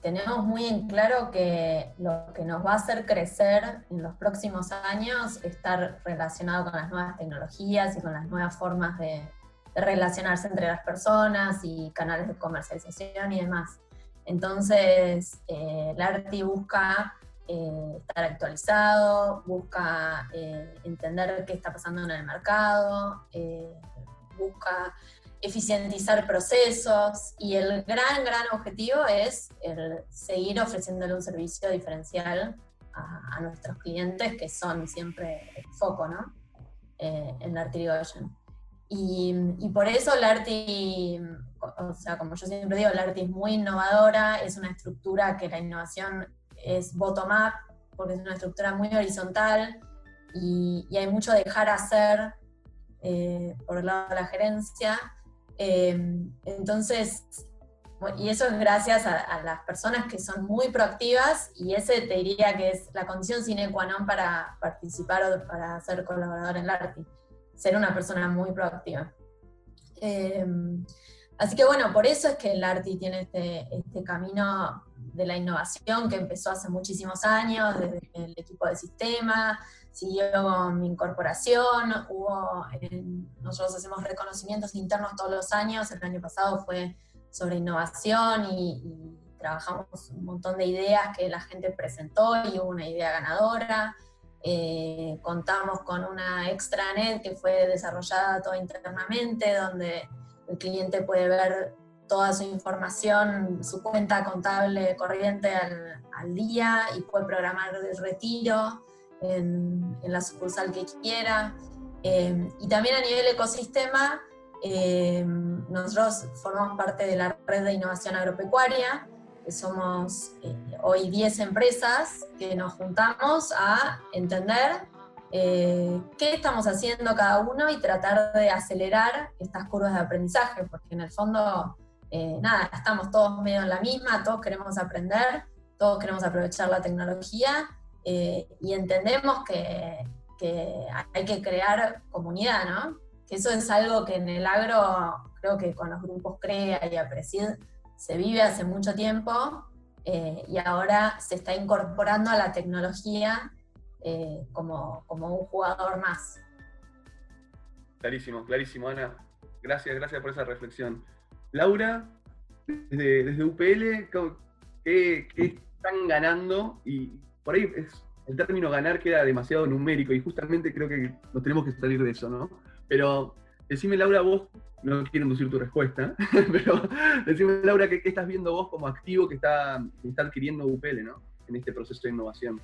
tenemos muy en claro que lo que nos va a hacer crecer en los próximos años es estar relacionado con las nuevas tecnologías y con las nuevas formas de, relacionarse entre las personas y canales de comercialización y demás. Entonces, eh, el ARTI busca eh, estar actualizado, busca eh, entender qué está pasando en el mercado, busca eficientizar procesos y el gran, gran objetivo es el seguir ofreciéndole un servicio diferencial a, nuestros clientes que son siempre el foco ¿no? Eh, en la Artigoyen. Y, y, por eso la Arti, o sea, como yo siempre digo, la Arti es muy innovadora, es una estructura que la innovación es bottom-up, porque es una estructura muy horizontal y, y hay mucho dejar hacer eh, por el lado de la gerencia, Em, entonces, y eso es gracias a, las personas que son muy proactivas y ese te diría que es la condición sine qua non para participar o para ser colaborador en el ARTI, ser una persona muy proactiva. Em, así que bueno, por eso es que el ARTI tiene este, este, camino de la innovación que empezó hace muchísimos años, desde el equipo de sistema, siguió mi incorporación, hubo, nosotros hacemos reconocimientos internos todos los años, el año pasado fue sobre innovación y, trabajamos un montón de ideas que la gente presentó y hubo una idea ganadora. Eh, contamos con una extranet que fue desarrollada toda internamente, donde el cliente puede ver toda su información, su cuenta contable corriente al, al día y puede programar el retiro en, la sucursal que quiera. Eh, y también a nivel ecosistema, eh, nosotros formamos parte de la red de innovación agropecuaria, que somos eh, hoy 10 empresas que nos juntamos a entender qué estamos haciendo cada uno y tratar de acelerar estas curvas de aprendizaje, porque en el fondo, nada, estamos todos medio en la misma, todos queremos aprender, todos queremos aprovechar la tecnología eh, y entendemos que, hay que crear comunidad, ¿no? Que eso es algo que en el agro, creo que con los grupos CREA y APRESID se vive hace mucho tiempo eh, y ahora se está incorporando a la tecnología eh, como, un jugador más. Clarísimo, clarísimo, Ana. Gracias, gracias por esa reflexión. Laura, desde, UPL, ¿qué, ¿qué, están ganando y por ahí es, el término ganar queda demasiado numérico y justamente creo que nos tenemos que salir de eso, ¿no? Pero decime, Laura, vos, no quiero inducir tu respuesta, [laughs] pero decime, Laura, ¿qué, estás viendo vos como activo que está, está adquiriendo UPL, ¿no? En este proceso de innovación.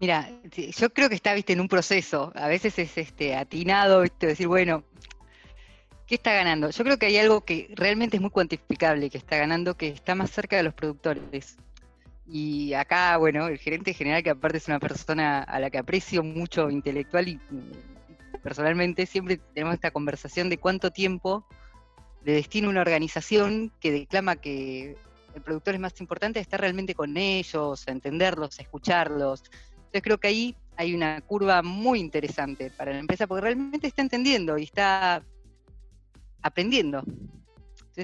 Mira, yo creo que está, viste, en un proceso. A veces es este atinado, decir, bueno, ¿qué está ganando? Yo creo que hay algo que realmente es muy cuantificable que está ganando, que está más cerca de los productores. Y acá, bueno, el gerente general, que aparte es una persona a la que aprecio mucho intelectual y personalmente, siempre tenemos esta conversación de cuánto tiempo le destina una organización que declama que el productor es más importante estar realmente con ellos, a entenderlos, a escucharlos. Entonces creo que ahí hay una curva muy interesante para la empresa porque realmente está entendiendo y está aprendiendo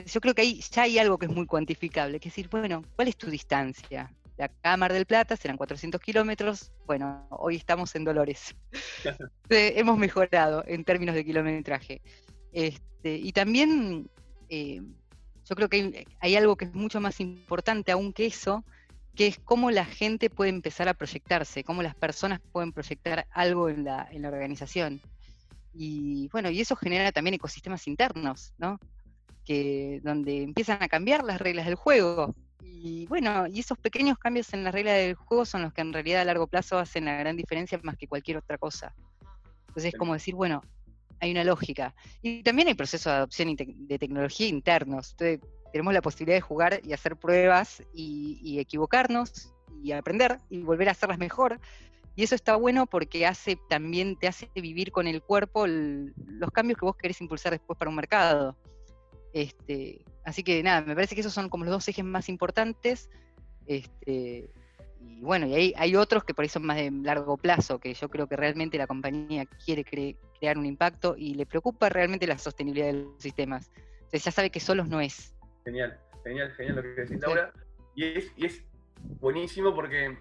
yo creo que ahí ya hay algo que es muy cuantificable, que es decir, bueno, ¿cuál es tu distancia? De acá a Mar del Plata serán 400 kilómetros, bueno, hoy estamos en Dolores. [laughs] Hemos mejorado en términos de kilometraje. Este, y también eh, yo creo que hay, algo que es mucho más importante aún que eso, que es cómo la gente puede empezar a proyectarse, cómo las personas pueden proyectar algo en la, en la organización. Y bueno, y eso genera también ecosistemas internos, ¿no? que, donde empiezan a cambiar las reglas del juego. Y bueno, y esos pequeños cambios en las reglas del juego son los que en realidad a largo plazo hacen la gran diferencia más que cualquier otra cosa. Entonces es como decir, bueno, hay una lógica. Y también hay procesos de adopción de tecnología internos. Entonces, tenemos la posibilidad de jugar y hacer pruebas y, equivocarnos y aprender y volver a hacerlas mejor. Y eso está bueno porque hace también te hace vivir con el cuerpo los cambios que vos querés impulsar después para un mercado. Este, así que nada, me parece que esos son como los dos ejes más importantes. Este, y bueno, y hay, hay otros que por ahí son más de largo plazo, que yo creo que realmente la compañía quiere crear un impacto y le preocupa realmente la sostenibilidad de los sistemas. Entonces ya sabe que solos no es. Genial, genial, genial lo que decís, Laura. Y es, y es buenísimo porque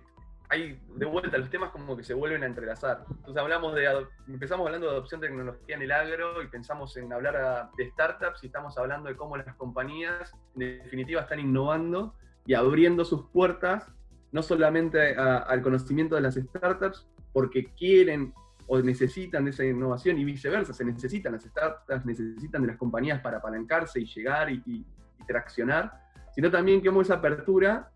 hay de vuelta los temas como que se vuelven a entrelazar. Entonces hablamos de, empezamos hablando de adopción de tecnología en el agro y pensamos en hablar de startups y estamos hablando de cómo las compañías en definitiva están innovando y abriendo sus puertas no solamente al conocimiento de las startups porque quieren o necesitan de esa innovación y viceversa, se necesitan las startups, necesitan de las compañías para apalancarse y llegar y, y traccionar, sino también que esa apertura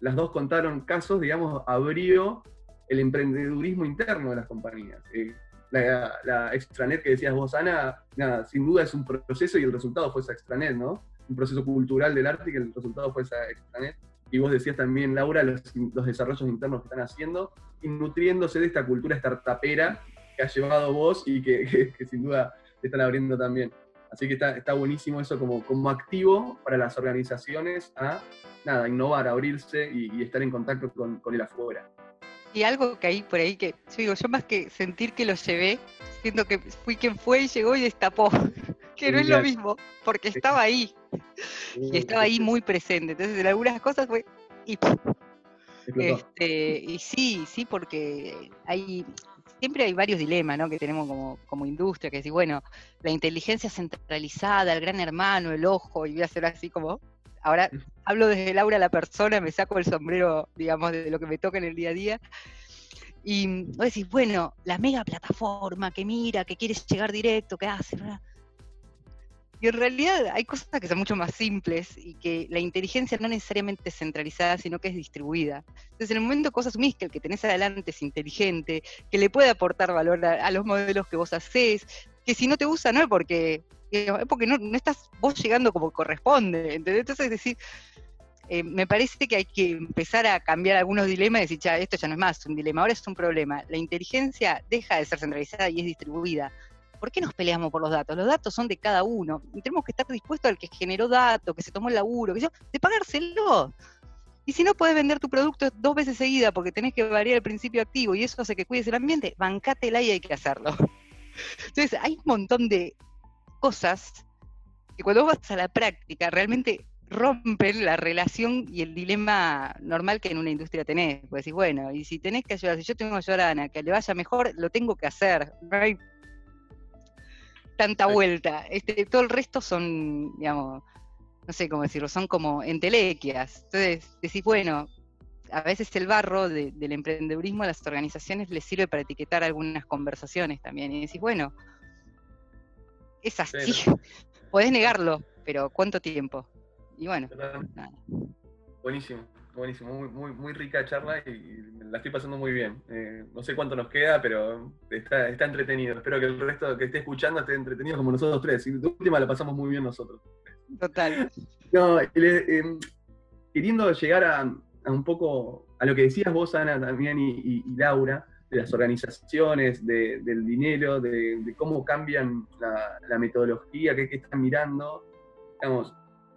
las dos contaron casos, digamos, abrió el emprendedurismo interno de las compañías. Eh, la, extranet que decías vos, Ana, nada, sin duda es un proceso y el resultado fue esa extranet, ¿no? Un proceso cultural del arte y que el resultado fue esa extranet. Y vos decías también, Laura, los, desarrollos internos que están haciendo y nutriéndose de esta cultura startupera que ha llevado vos y que, [laughs] sin duda te están abriendo también. Así que está, está buenísimo eso como, como activo para las organizaciones a nada, innovar, abrirse y, estar en contacto con, con, el afuera. Y algo que hay por ahí que, yo digo, yo más que sentir que lo llevé, siento que fui quien fue y llegó y destapó, [laughs] que no es lo mismo, porque estaba ahí, y estaba ahí muy presente, entonces en algunas cosas fue... Y, este, y sí, sí, porque hay, siempre hay varios dilemas ¿no? que tenemos como, como industria, que decir, bueno, la inteligencia centralizada, el gran hermano, el ojo, y voy a hacer así como ahora hablo desde Laura la persona, me saco el sombrero, digamos, de lo que me toca en el día a día. Y vos decís, bueno, la mega plataforma que mira, que quiere llegar directo, que hace, Y en realidad hay cosas que son mucho más simples y que la inteligencia no necesariamente es centralizada, sino que es distribuida. Entonces, en el momento que vos asumís que el que tenés adelante es inteligente, que le puede aportar valor a, los modelos que vos hacés, que si no te usa no es porque es porque no, estás vos llegando como corresponde, ¿entendés? Entonces, es decir, eh, me parece que hay que empezar a cambiar algunos dilemas y decir, ya, esto ya no es más un dilema, ahora es un problema. La inteligencia deja de ser centralizada y es distribuida. ¿Por qué nos peleamos por los datos? Los datos son de cada uno. Y tenemos que estar dispuestos al que generó datos, que se tomó el laburo, que yo, de pagárselo. Y si no puedes vender tu producto dos veces seguida porque tenés que variar el principio activo y eso hace que cuides el ambiente, bancátela y hay que hacerlo. Entonces, hay un montón de cosas que cuando vas a la práctica realmente rompen la relación y el dilema normal que en una industria tenés. Pues decís, bueno, y si tenés que ayudar, si yo tengo que ayudar a Ana, que le vaya mejor, lo tengo que hacer. No hay tanta vuelta. Este, todo el resto son, digamos, no sé cómo decirlo, son como entelequias. Entonces decís, bueno, a veces el barro del emprendedurismo a las organizaciones les sirve para etiquetar algunas conversaciones también. Y decís, bueno, es así. [laughs] Podés negarlo, pero ¿cuánto tiempo? Y bueno. Buenísimo, buenísimo. Muy, muy, muy, rica charla y, la estoy pasando muy bien. Eh, no sé cuánto nos queda, pero está, está entretenido. Espero que el resto que esté escuchando esté entretenido como nosotros tres. Y de última la pasamos muy bien nosotros. Total. No, em, queriendo llegar a, un poco a lo que decías vos, Ana, también, y Laura, de las organizaciones, del dinero, de, cómo cambian la, metodología, qué, están mirando. Digamos,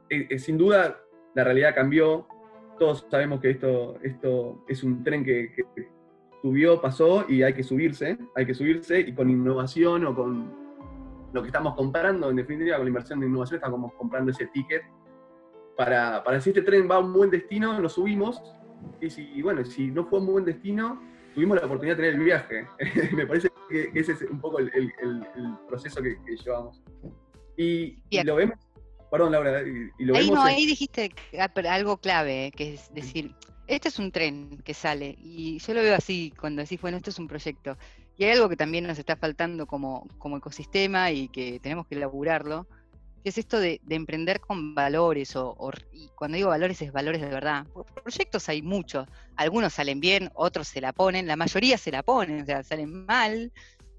eh, eh, sin duda la realidad cambió, todos sabemos que esto, esto es un tren que, subió, pasó y hay que subirse, hay que subirse y con innovación o con lo que estamos comprando, en definitiva con la inversión de innovación estamos comprando ese ticket para, para si este tren va a un buen destino, lo subimos y si, bueno, si no fue un buen destino, tuvimos la oportunidad de tener el viaje. [laughs] Me parece que ese es un poco el, proceso que, llevamos. Y, lo vemos, perdón Laura, y, lo ahí no, ahí dijiste algo clave, que es decir, este es un tren que sale, y yo lo veo así, cuando decís, bueno, esto es un proyecto. Y hay algo que también nos está faltando como, como ecosistema y que tenemos que elaborarlo, que es esto de, emprender con valores, o, y cuando digo valores es valores de verdad. Proyectos hay muchos, algunos salen bien, otros se la ponen, la mayoría se la ponen, o sea, salen mal,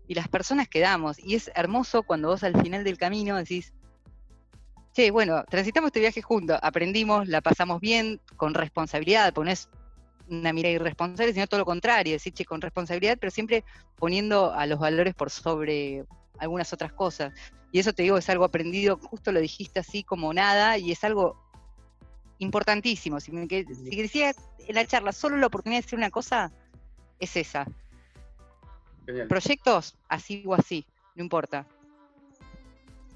y las personas quedamos. Y es hermoso cuando vos al final del camino decís, che, bueno, transitamos este viaje juntos, aprendimos, la pasamos bien, con responsabilidad, pones una mirada irresponsable, sino todo lo contrario, decir, che, con responsabilidad, pero siempre poniendo a los valores por sobre algunas otras cosas. Y eso te digo, es algo aprendido, justo lo dijiste así como nada, y es algo importantísimo. Si, que, si decía en la charla solo la oportunidad de hacer una cosa, es esa. Proyectos, así o así, no importa.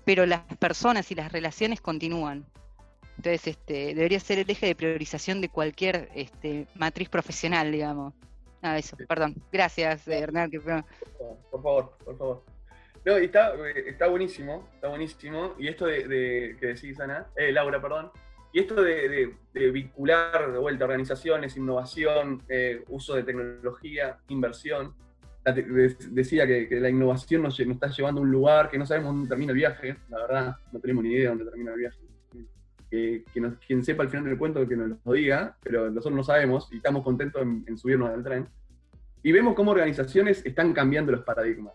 Pero las personas y las relaciones continúan. Entonces, este, debería ser el eje de priorización de cualquier este, matriz profesional, digamos. Nada, eso, perdón. Gracias, Hernán. Por favor, por favor. No, está, está buenísimo, está buenísimo. Y esto de, que decís, Ana, eh, Laura, perdón, y esto de, vincular de vuelta organizaciones, innovación, eh, uso de tecnología, inversión, decía que, la innovación nos, nos, está llevando a un lugar que no sabemos dónde termina el viaje, la verdad, no tenemos ni idea de dónde termina el viaje que, quien sepa al final del cuento que nos lo diga, pero nosotros no sabemos y estamos contentos en, subirnos al tren. Y vemos cómo organizaciones están cambiando los paradigmas.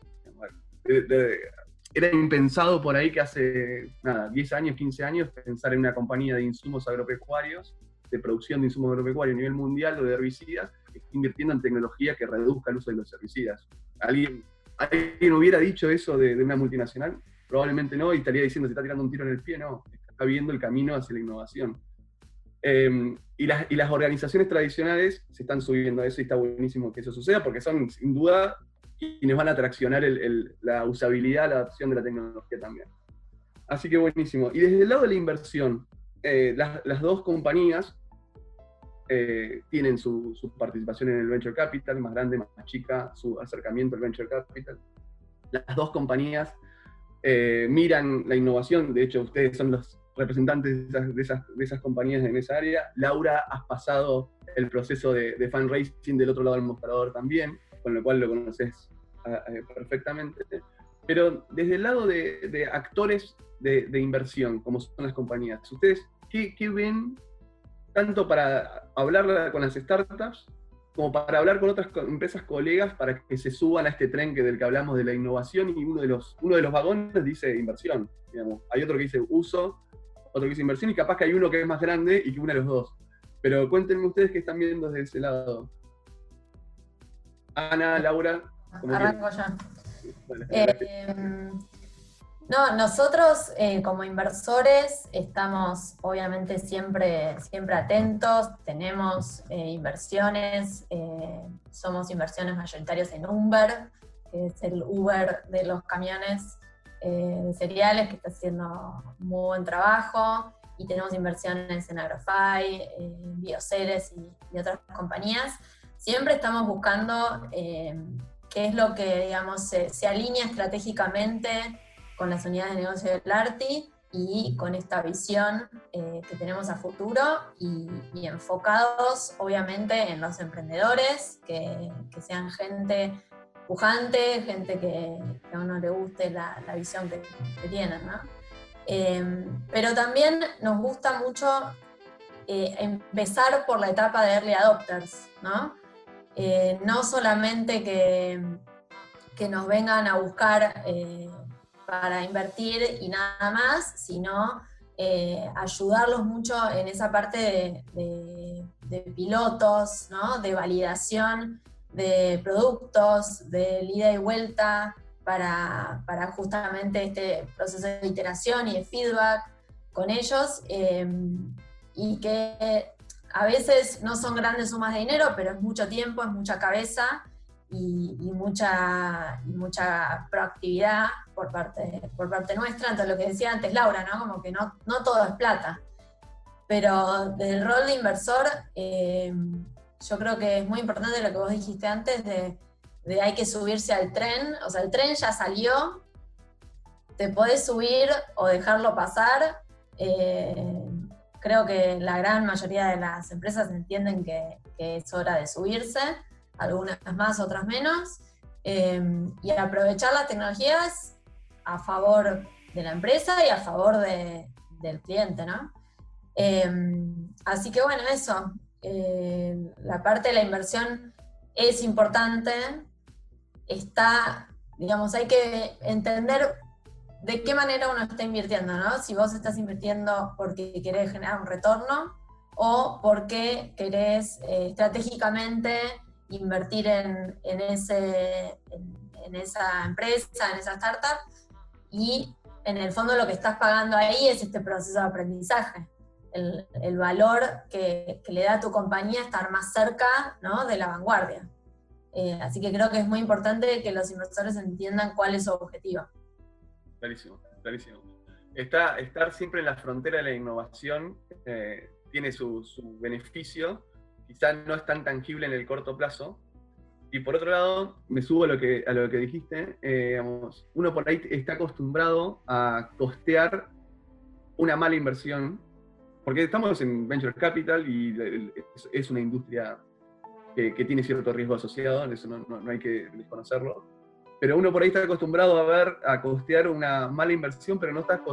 era impensado por ahí que hace, nada, 10 años, 15 años, pensar en una compañía de insumos agropecuarios, de producción de insumos agropecuarios a nivel mundial o de herbicidas, invirtiendo en tecnología que reduzca el uso de los herbicidas. ¿Alguien, alguien hubiera dicho eso de, de una multinacional? Probablemente no, y estaría diciendo, se está tirando un tiro en el pie, no está viendo el camino hacia la innovación. Em, y, las, y, las, organizaciones tradicionales se están subiendo a eso y está buenísimo que eso suceda porque son sin duda quienes van a traccionar el, la usabilidad, la adopción de la tecnología también. Así que buenísimo. Y desde el lado de la inversión, eh, las, las, dos compañías eh, tienen su, participación en el venture capital, más grande, más chica, su acercamiento al venture capital. Las dos compañías eh, miran la innovación, de hecho ustedes son los representantes de esas, de, esas, compañías en esa área. Laura, has pasado el proceso de, de fundraising del otro lado del mostrador también, con lo cual lo conoces ah, eh, perfectamente. Pero desde el lado de, actores de, inversión, como son las compañías, ¿ustedes qué, qué ven tanto para hablar con las startups como para hablar con otras empresas colegas para que se suban a este tren que del que hablamos de la innovación y uno de los, uno de los vagones dice inversión. Digamos. Hay otro que dice uso otro que dice inversión, y capaz que hay uno que es más grande y que une a los dos. Pero cuéntenme ustedes qué están viendo desde ese lado. Ana, Laura. Arranco ya. Eh, no, nosotros eh, como inversores estamos obviamente siempre, siempre atentos, tenemos eh, inversiones, somos inversiones mayoritarias en Uber, que es el Uber de los camiones eh, de cereales que está haciendo muy buen trabajo y tenemos inversiones en Agrofy, en Bioceres y, otras compañías. Siempre estamos buscando eh, qué es lo que, digamos, se, alinea estratégicamente con las unidades de negocio del ARTI y con esta visión eh, que tenemos a futuro y, enfocados obviamente en los emprendedores, que, que sean gente pujante, gente que, a uno le guste la, visión que, tienen, ¿no? Em, pero también nos gusta mucho eh, empezar por la etapa de early adopters, ¿no? Eh, no solamente que, que, nos vengan a buscar eh, para invertir y nada más, sino ayudarlos mucho en esa parte de, pilotos, ¿no? de validación de productos, de ida y vuelta, para, justamente este proceso de iteración y de feedback con ellos, em, y que a veces no son grandes sumas de dinero, pero es mucho tiempo, es mucha cabeza y, mucha, mucha proactividad por parte, por parte nuestra. Entonces, lo que decía antes Laura, ¿no? Como que no, no todo es plata. Pero del rol de inversor, em, yo creo que es muy importante lo que vos dijiste antes de, hay que subirse al tren, o sea, el tren ya salió, te podés subir o dejarlo pasar. Eh, creo que la gran mayoría de las empresas entienden que, es hora de subirse, algunas más, otras menos, eh, y aprovechar las tecnologías a favor de la empresa y a favor del cliente, ¿no? Eh, así que bueno, eso, eh, la parte de la inversión es importante, está, digamos, hay que entender de qué manera uno está invirtiendo, ¿no? Si vos estás invirtiendo porque querés generar un retorno o porque querés eh, estratégicamente invertir en, ese, en, esa empresa, en esa startup, y en el fondo lo que estás pagando ahí es este proceso de aprendizaje. El, valor que, le da a tu compañía estar más cerca de la vanguardia. Eh, así que creo que es muy importante que los inversores entiendan cuál es su objetivo. Clarísimo, clarísimo. Está, estar siempre en la frontera de la innovación eh, tiene su, beneficio, quizás no es tan tangible en el corto plazo. Y por otro lado, me subo a lo que, dijiste, eh, uno por ahí está acostumbrado a costear una mala inversión, porque estamos en Venture Capital y es una industria que, tiene cierto riesgo asociado, eso no, no, hay que desconocerlo. Pero uno por ahí está acostumbrado a ver, a costear una mala inversión, pero no está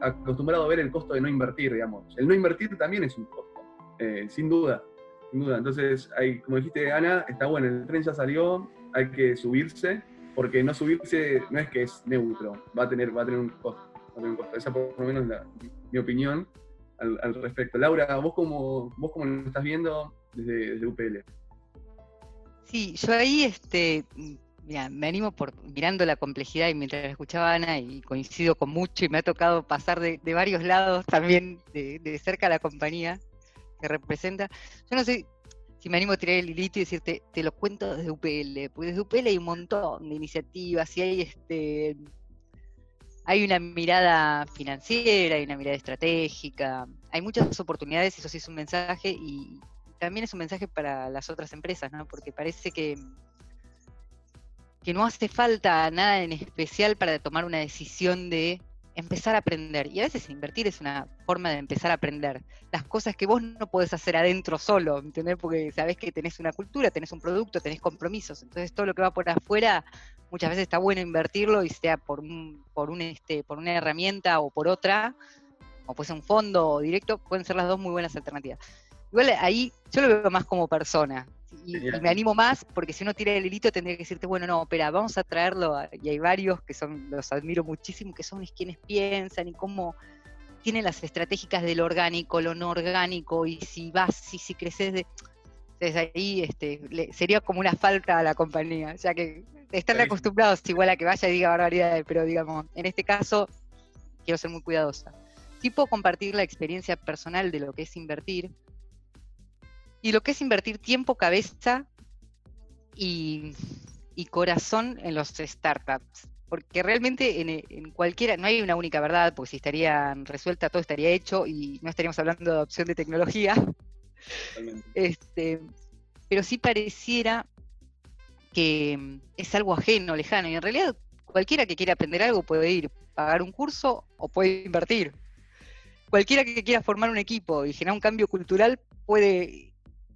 acostumbrado a ver el costo de no invertir, digamos. El no invertir también es un costo, eh, sin duda, sin duda. Entonces, hay, como dijiste, Ana, está bueno, el tren ya salió, hay que subirse, porque no subirse no es que es neutro, va a tener, va a tener un costo. Esa por lo menos es mi opinión al, respecto. Laura, ¿vos cómo, vos cómo lo estás viendo desde, UPL? Sí, yo ahí este, me animo por mirando la complejidad y mientras escuchaba Ana y coincido con mucho y me ha tocado pasar de, varios lados también de, cerca a la compañía que representa. Yo no sé si me animo a tirar el hilito y decirte, te lo cuento desde UPL, porque desde UPL hay un montón de iniciativas y hay este hay una mirada financiera, hay una mirada estratégica, hay muchas oportunidades, eso sí es un mensaje y también es un mensaje para las otras empresas, ¿no? Porque parece que que no hace falta nada en especial para tomar una decisión de empezar a aprender. Y a veces invertir es una forma de empezar a aprender. Las cosas que vos no podés hacer adentro solo, ¿entendés? Porque sabés que tenés una cultura, tenés un producto, tenés compromisos. Entonces todo lo que va por afuera, muchas veces está bueno invertirlo y sea por un, por un este, por una herramienta o por otra, o puede ser un fondo directo, pueden ser las dos muy buenas alternativas. Igual ahí yo lo veo más como persona y, me animo más, porque si uno tira el hilito tendría que decirte, bueno, no, espera, vamos a traerlo, y hay varios que son, los admiro muchísimo, que son quienes piensan y cómo tienen las estratégicas del orgánico, lo no orgánico, y si vas, y si creces de... Entonces ahí este, sería como una falta a la compañía, ya que están acostumbrados igual a que vaya y diga barbaridades, pero digamos, en este caso quiero ser muy cuidadosa. Sí puedo compartir la experiencia personal de lo que es invertir, y lo que es invertir tiempo, cabeza y, corazón en los startups. Porque realmente en, cualquiera, no hay una única verdad, porque si estarían resuelta todo estaría hecho y no estaríamos hablando de adopción de tecnología. [laughs] Este, pero sí pareciera que es algo ajeno, lejano, y en realidad cualquiera que quiera aprender algo puede ir, pagar un curso o puede invertir. Cualquiera que quiera formar un equipo y generar un cambio cultural puede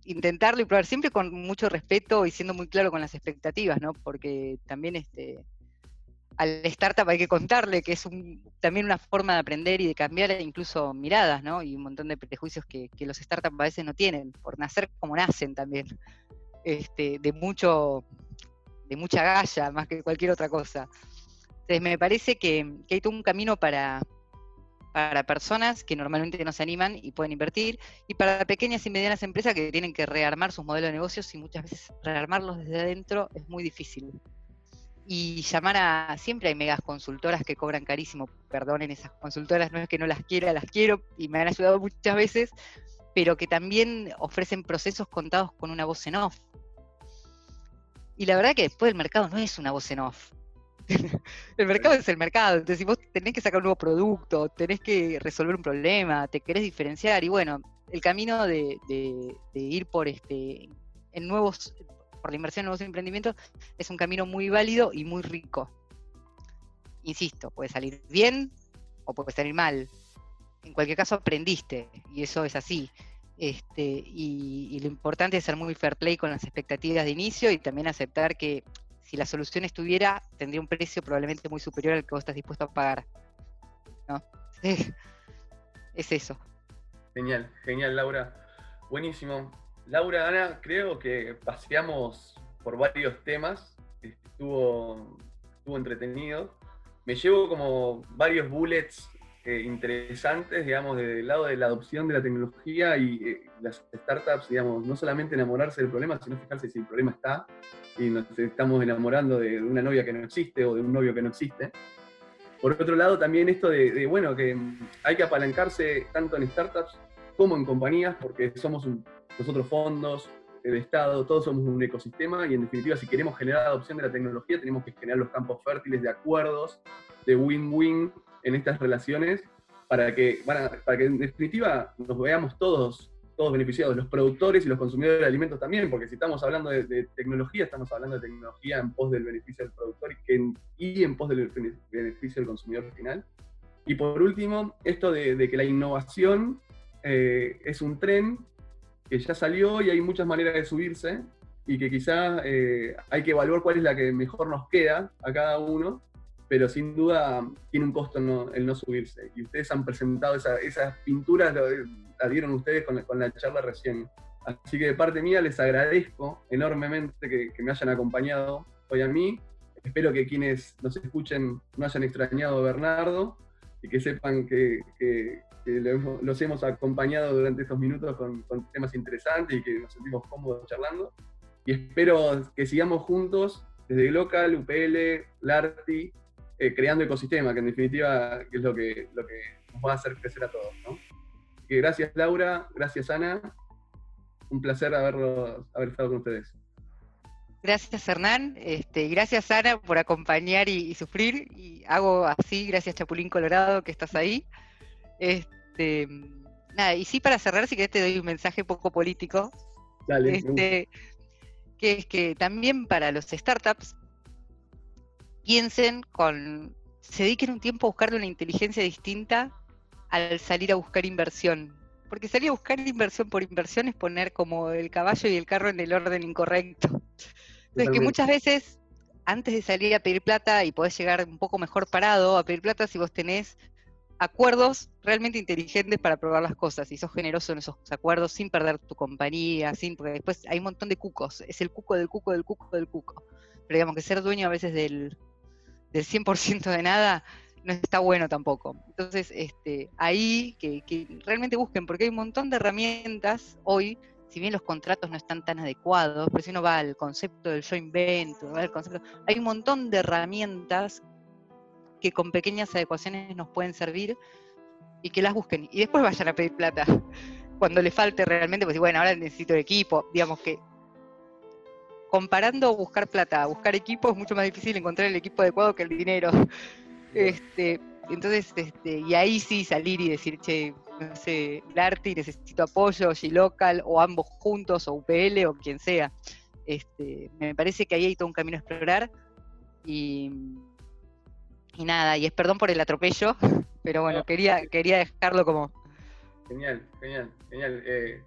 intentarlo y probar siempre con mucho respeto y siendo muy claro con las expectativas, ¿no? Porque también este al startup hay que contarle que es también una forma de aprender y de cambiar incluso miradas, ¿no? Y un montón de prejuicios que, los startups a veces no tienen, por nacer como nacen también, este, de mucho, de mucha galla más que cualquier otra cosa. Entonces me parece que, que hay todo un camino para, para personas que normalmente no se animan y pueden invertir, y para pequeñas y medianas empresas que tienen que rearmar sus modelos de negocios y muchas veces rearmarlos desde adentro es muy difícil. Y llamar a, siempre hay megas consultoras que cobran carísimo, perdonen esas consultoras, no es que no las quiera, las quiero y me han ayudado muchas veces, pero que también ofrecen procesos contados con una voz en off. Y la verdad que después el mercado no es una voz en off, [laughs] el mercado es el mercado. Entonces, si vos tenés que sacar un nuevo producto, tenés que resolver un problema, te querés diferenciar, y bueno, el camino de, ir por este en nuevos, por la inversión en nuevos emprendimientos, es un camino muy válido y muy rico. Insisto, puede salir bien o puede salir mal. En cualquier caso aprendiste, y eso es así. Este, y, y, lo importante es ser muy fair play con las expectativas de inicio y también aceptar que si la solución estuviera, tendría un precio probablemente muy superior al que vos estás dispuesto a pagar. ¿No? Es eso. Genial, genial, Laura. Buenísimo. Laura, Ana, creo que paseamos por varios temas. Estuvo, estuvo entretenido. Me llevo como varios bullets eh, interesantes, digamos, del lado de la adopción de la tecnología y eh, las startups, digamos, no solamente enamorarse del problema, sino fijarse si el problema está y nos estamos enamorando de, una novia que no existe o de un novio que no existe. Por otro lado, también esto de, bueno, que hay que apalancarse tanto en startups como en compañías, porque somos nosotros fondos, el Estado, todos somos un ecosistema y en definitiva si queremos generar adopción de la tecnología tenemos que generar los campos fértiles de acuerdos, de win-win en estas relaciones para que, para que en definitiva nos veamos todos, todos beneficiados, los productores y los consumidores de alimentos también, porque si estamos hablando de, tecnología, estamos hablando de tecnología en pos del beneficio del productor y, que, y en pos del beneficio del consumidor final. Y por último, esto de, que la innovación eh, es un tren que ya salió y hay muchas maneras de subirse y que quizás eh, hay que evaluar cuál es la que mejor nos queda a cada uno pero sin duda tiene un costo el no subirse. Y ustedes han presentado esas pinturas, las dieron ustedes con la, charla recién. Así que de parte mía les agradezco enormemente que, me hayan acompañado hoy a mí. Espero que quienes nos escuchen no hayan extrañado a Bernardo y que sepan que, los hemos acompañado durante estos minutos con, con temas interesantes y que nos sentimos cómodos charlando. Y espero que sigamos juntos desde Local, UPL, LARTI eh, creando ecosistema, que en definitiva es lo que, lo que nos va a hacer crecer a todos. ¿no? gracias Laura, gracias Ana, un placer haberlo, haber estado con ustedes. Gracias Hernán, este, gracias Ana por acompañar y, sufrir, y hago así, gracias Chapulín Colorado que estás ahí. Este, nada, y sí para cerrar, si querés te doy un mensaje poco político. Dale. Este, que es que también para los startups piensen con, se dediquen un tiempo a buscar una inteligencia distinta al salir a buscar inversión. Porque salir a buscar inversión por inversión es poner como el caballo y el carro en el orden incorrecto. Entonces que muchas veces, antes de salir a pedir plata y podés llegar un poco mejor parado a pedir plata si vos tenés acuerdos realmente inteligentes para probar las cosas y sos generoso en esos acuerdos sin perder tu compañía, sin, porque después hay un montón de cucos, es el cuco del cuco del cuco del cuco. Pero digamos que ser dueño a veces del, del 100% de nada no está bueno tampoco. Entonces, este, ahí que, realmente busquen, porque hay un montón de herramientas hoy, si bien los contratos no están tan adecuados, pero si uno va al concepto del joint venture, va al concepto, hay un montón de herramientas que con pequeñas adecuaciones nos pueden servir y que las busquen. Y después vayan a pedir plata [laughs] cuando le falte realmente, pues bueno, ahora necesito equipo, digamos que comparando buscar plata, buscar equipo, es mucho más difícil encontrar el equipo adecuado que el dinero. Este, entonces, este, y ahí sí salir y decir, che, no sé, Larti, necesito apoyo, G-Local, o ambos juntos, o UPL, o quien sea. Este, me parece que ahí hay todo un camino a explorar. Y, y nada, y es perdón por el atropello, [laughs] pero bueno, quería, quería dejarlo como. Genial, genial, genial. Eh,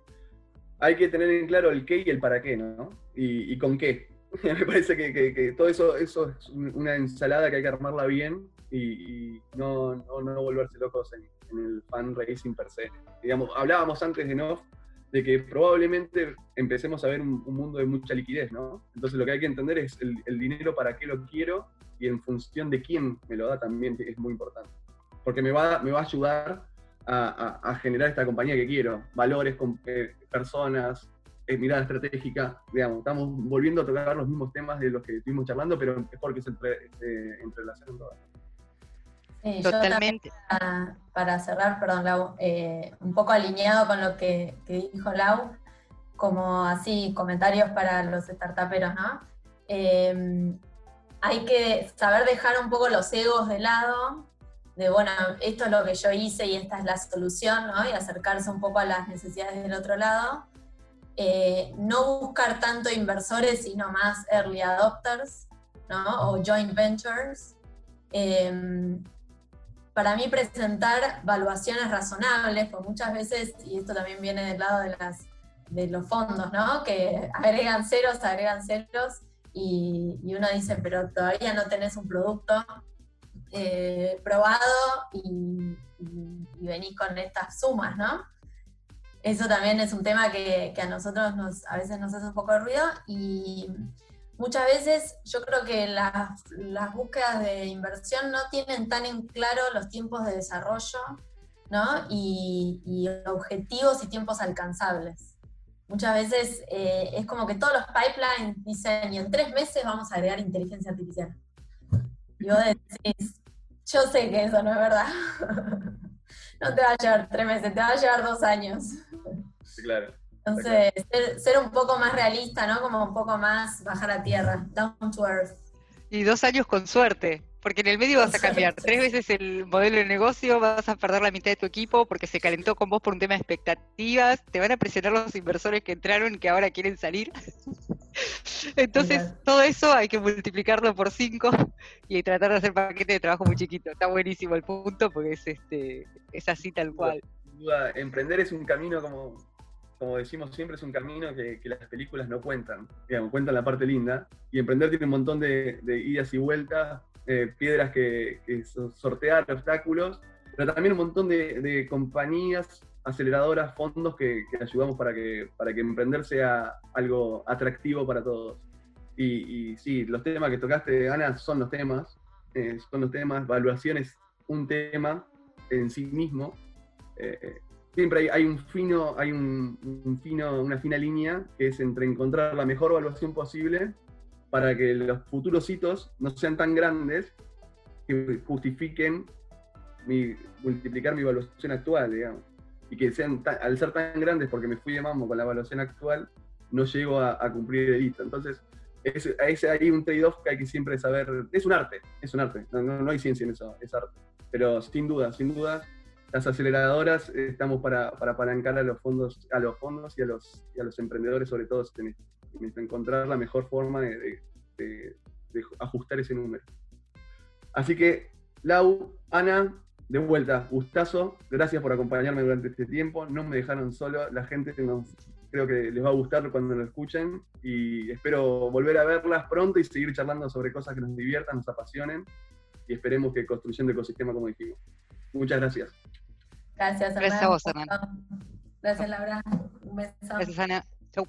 hay que tener en claro el qué y el para qué, ¿no? Y, con qué. [laughs] Me parece que, todo eso, eso es una ensalada que hay que armarla bien y, no, no, volverse locos en, el fundraising per se. Digamos, hablábamos antes de no de que probablemente empecemos a ver un, mundo de mucha liquidez, ¿no? Entonces lo que hay que entender es el, dinero para qué lo quiero y en función de quién me lo da también es muy importante. Porque me va, me va a ayudar a, generar esta compañía que quiero, valores, eh, personas, eh, mirada estratégica, digamos, estamos volviendo a tocar los mismos temas de los que estuvimos charlando, pero mejor que se, entre, entrelacen todas. Totalmente. Para, cerrar, perdón, Lau, eh, un poco alineado con lo que, dijo Lau, como así comentarios para los startuperos, ¿no? hay que saber dejar un poco los egos de lado de, bueno, esto es lo que yo hice y esta es la solución, ¿no? Y acercarse un poco a las necesidades del otro lado. Eh, no buscar tanto inversores, sino más early adopters, ¿no? O joint ventures. Em, para mí presentar valuaciones razonables, porque muchas veces, y esto también viene del lado de, las, de los fondos, ¿no? Que agregan ceros, agregan ceros, y, y uno dice, pero todavía no tenés un producto, eh, probado y, venís con estas sumas, ¿no? Eso también es un tema que, a nosotros nos, a veces nos hace un poco de ruido y muchas veces yo creo que las, las búsquedas de inversión no tienen tan en claro los tiempos de desarrollo ¿no? y, y objetivos y tiempos alcanzables. Muchas veces eh, es como que todos los pipelines dicen, y en tres meses vamos a agregar inteligencia artificial. Y vos decís, yo sé que eso no es verdad. [laughs] no te va a llevar tres meses, te va a llevar dos años. Sí, claro. Entonces, ser, un poco más realista, ¿no? Como un poco más bajar a tierra, down to earth. Y dos años con suerte, porque en el medio vas a cambiar tres veces el modelo de negocio, vas a perder la mitad de tu equipo porque se calentó con vos por un tema de expectativas, te van a presionar los inversores que entraron y que ahora quieren salir. [laughs] Entonces, todo eso hay que multiplicarlo por cinco [laughs] y tratar de hacer paquete de trabajo muy chiquito. Está buenísimo el punto porque es este es así tal cual. emprender es un camino como como decimos siempre, es un camino que, las películas no cuentan. Digamos, cuentan la parte linda. Y emprender tiene un montón de, idas y vueltas, eh, piedras que, sortear, obstáculos, pero también un montón de, compañías, aceleradoras, fondos que, ayudamos para que, para que emprender sea algo atractivo para todos. Y, y sí, los temas que tocaste, Ana, son los temas. Eh, son los temas. Evaluación es un tema en sí mismo. Eh, siempre hay, un fino, hay un, fino, una fina línea que es entre encontrar la mejor evaluación posible para que los futuros hitos no sean tan grandes que justifiquen multiplicar mi evaluación actual, digamos. Y que sean al ser tan grandes porque me fui de mambo con la evaluación actual, no llego a, cumplir el hito. Entonces, es, hay un trade-off que hay que siempre saber. Es un arte, es un arte. No, no hay ciencia en eso, es arte. Pero sin duda, sin duda, las aceleradoras eh, estamos para, para, apalancar a los fondos, a los fondos y a los, a los emprendedores, sobre todo, en, encontrar la mejor forma de, ajustar ese número. Así que, Lau, Ana, de vuelta, gustazo, gracias por acompañarme durante este tiempo, no me dejaron solo, la gente creo que les va a gustar cuando lo escuchen y espero volver a verlas pronto y seguir charlando sobre cosas que nos diviertan, nos apasionen y esperemos que construyendo ecosistema como dijimos. Muchas gracias. Gracias, Gracias a vos, Hernán. Gracias, Laura. Un beso. Gracias, Ana. Chau.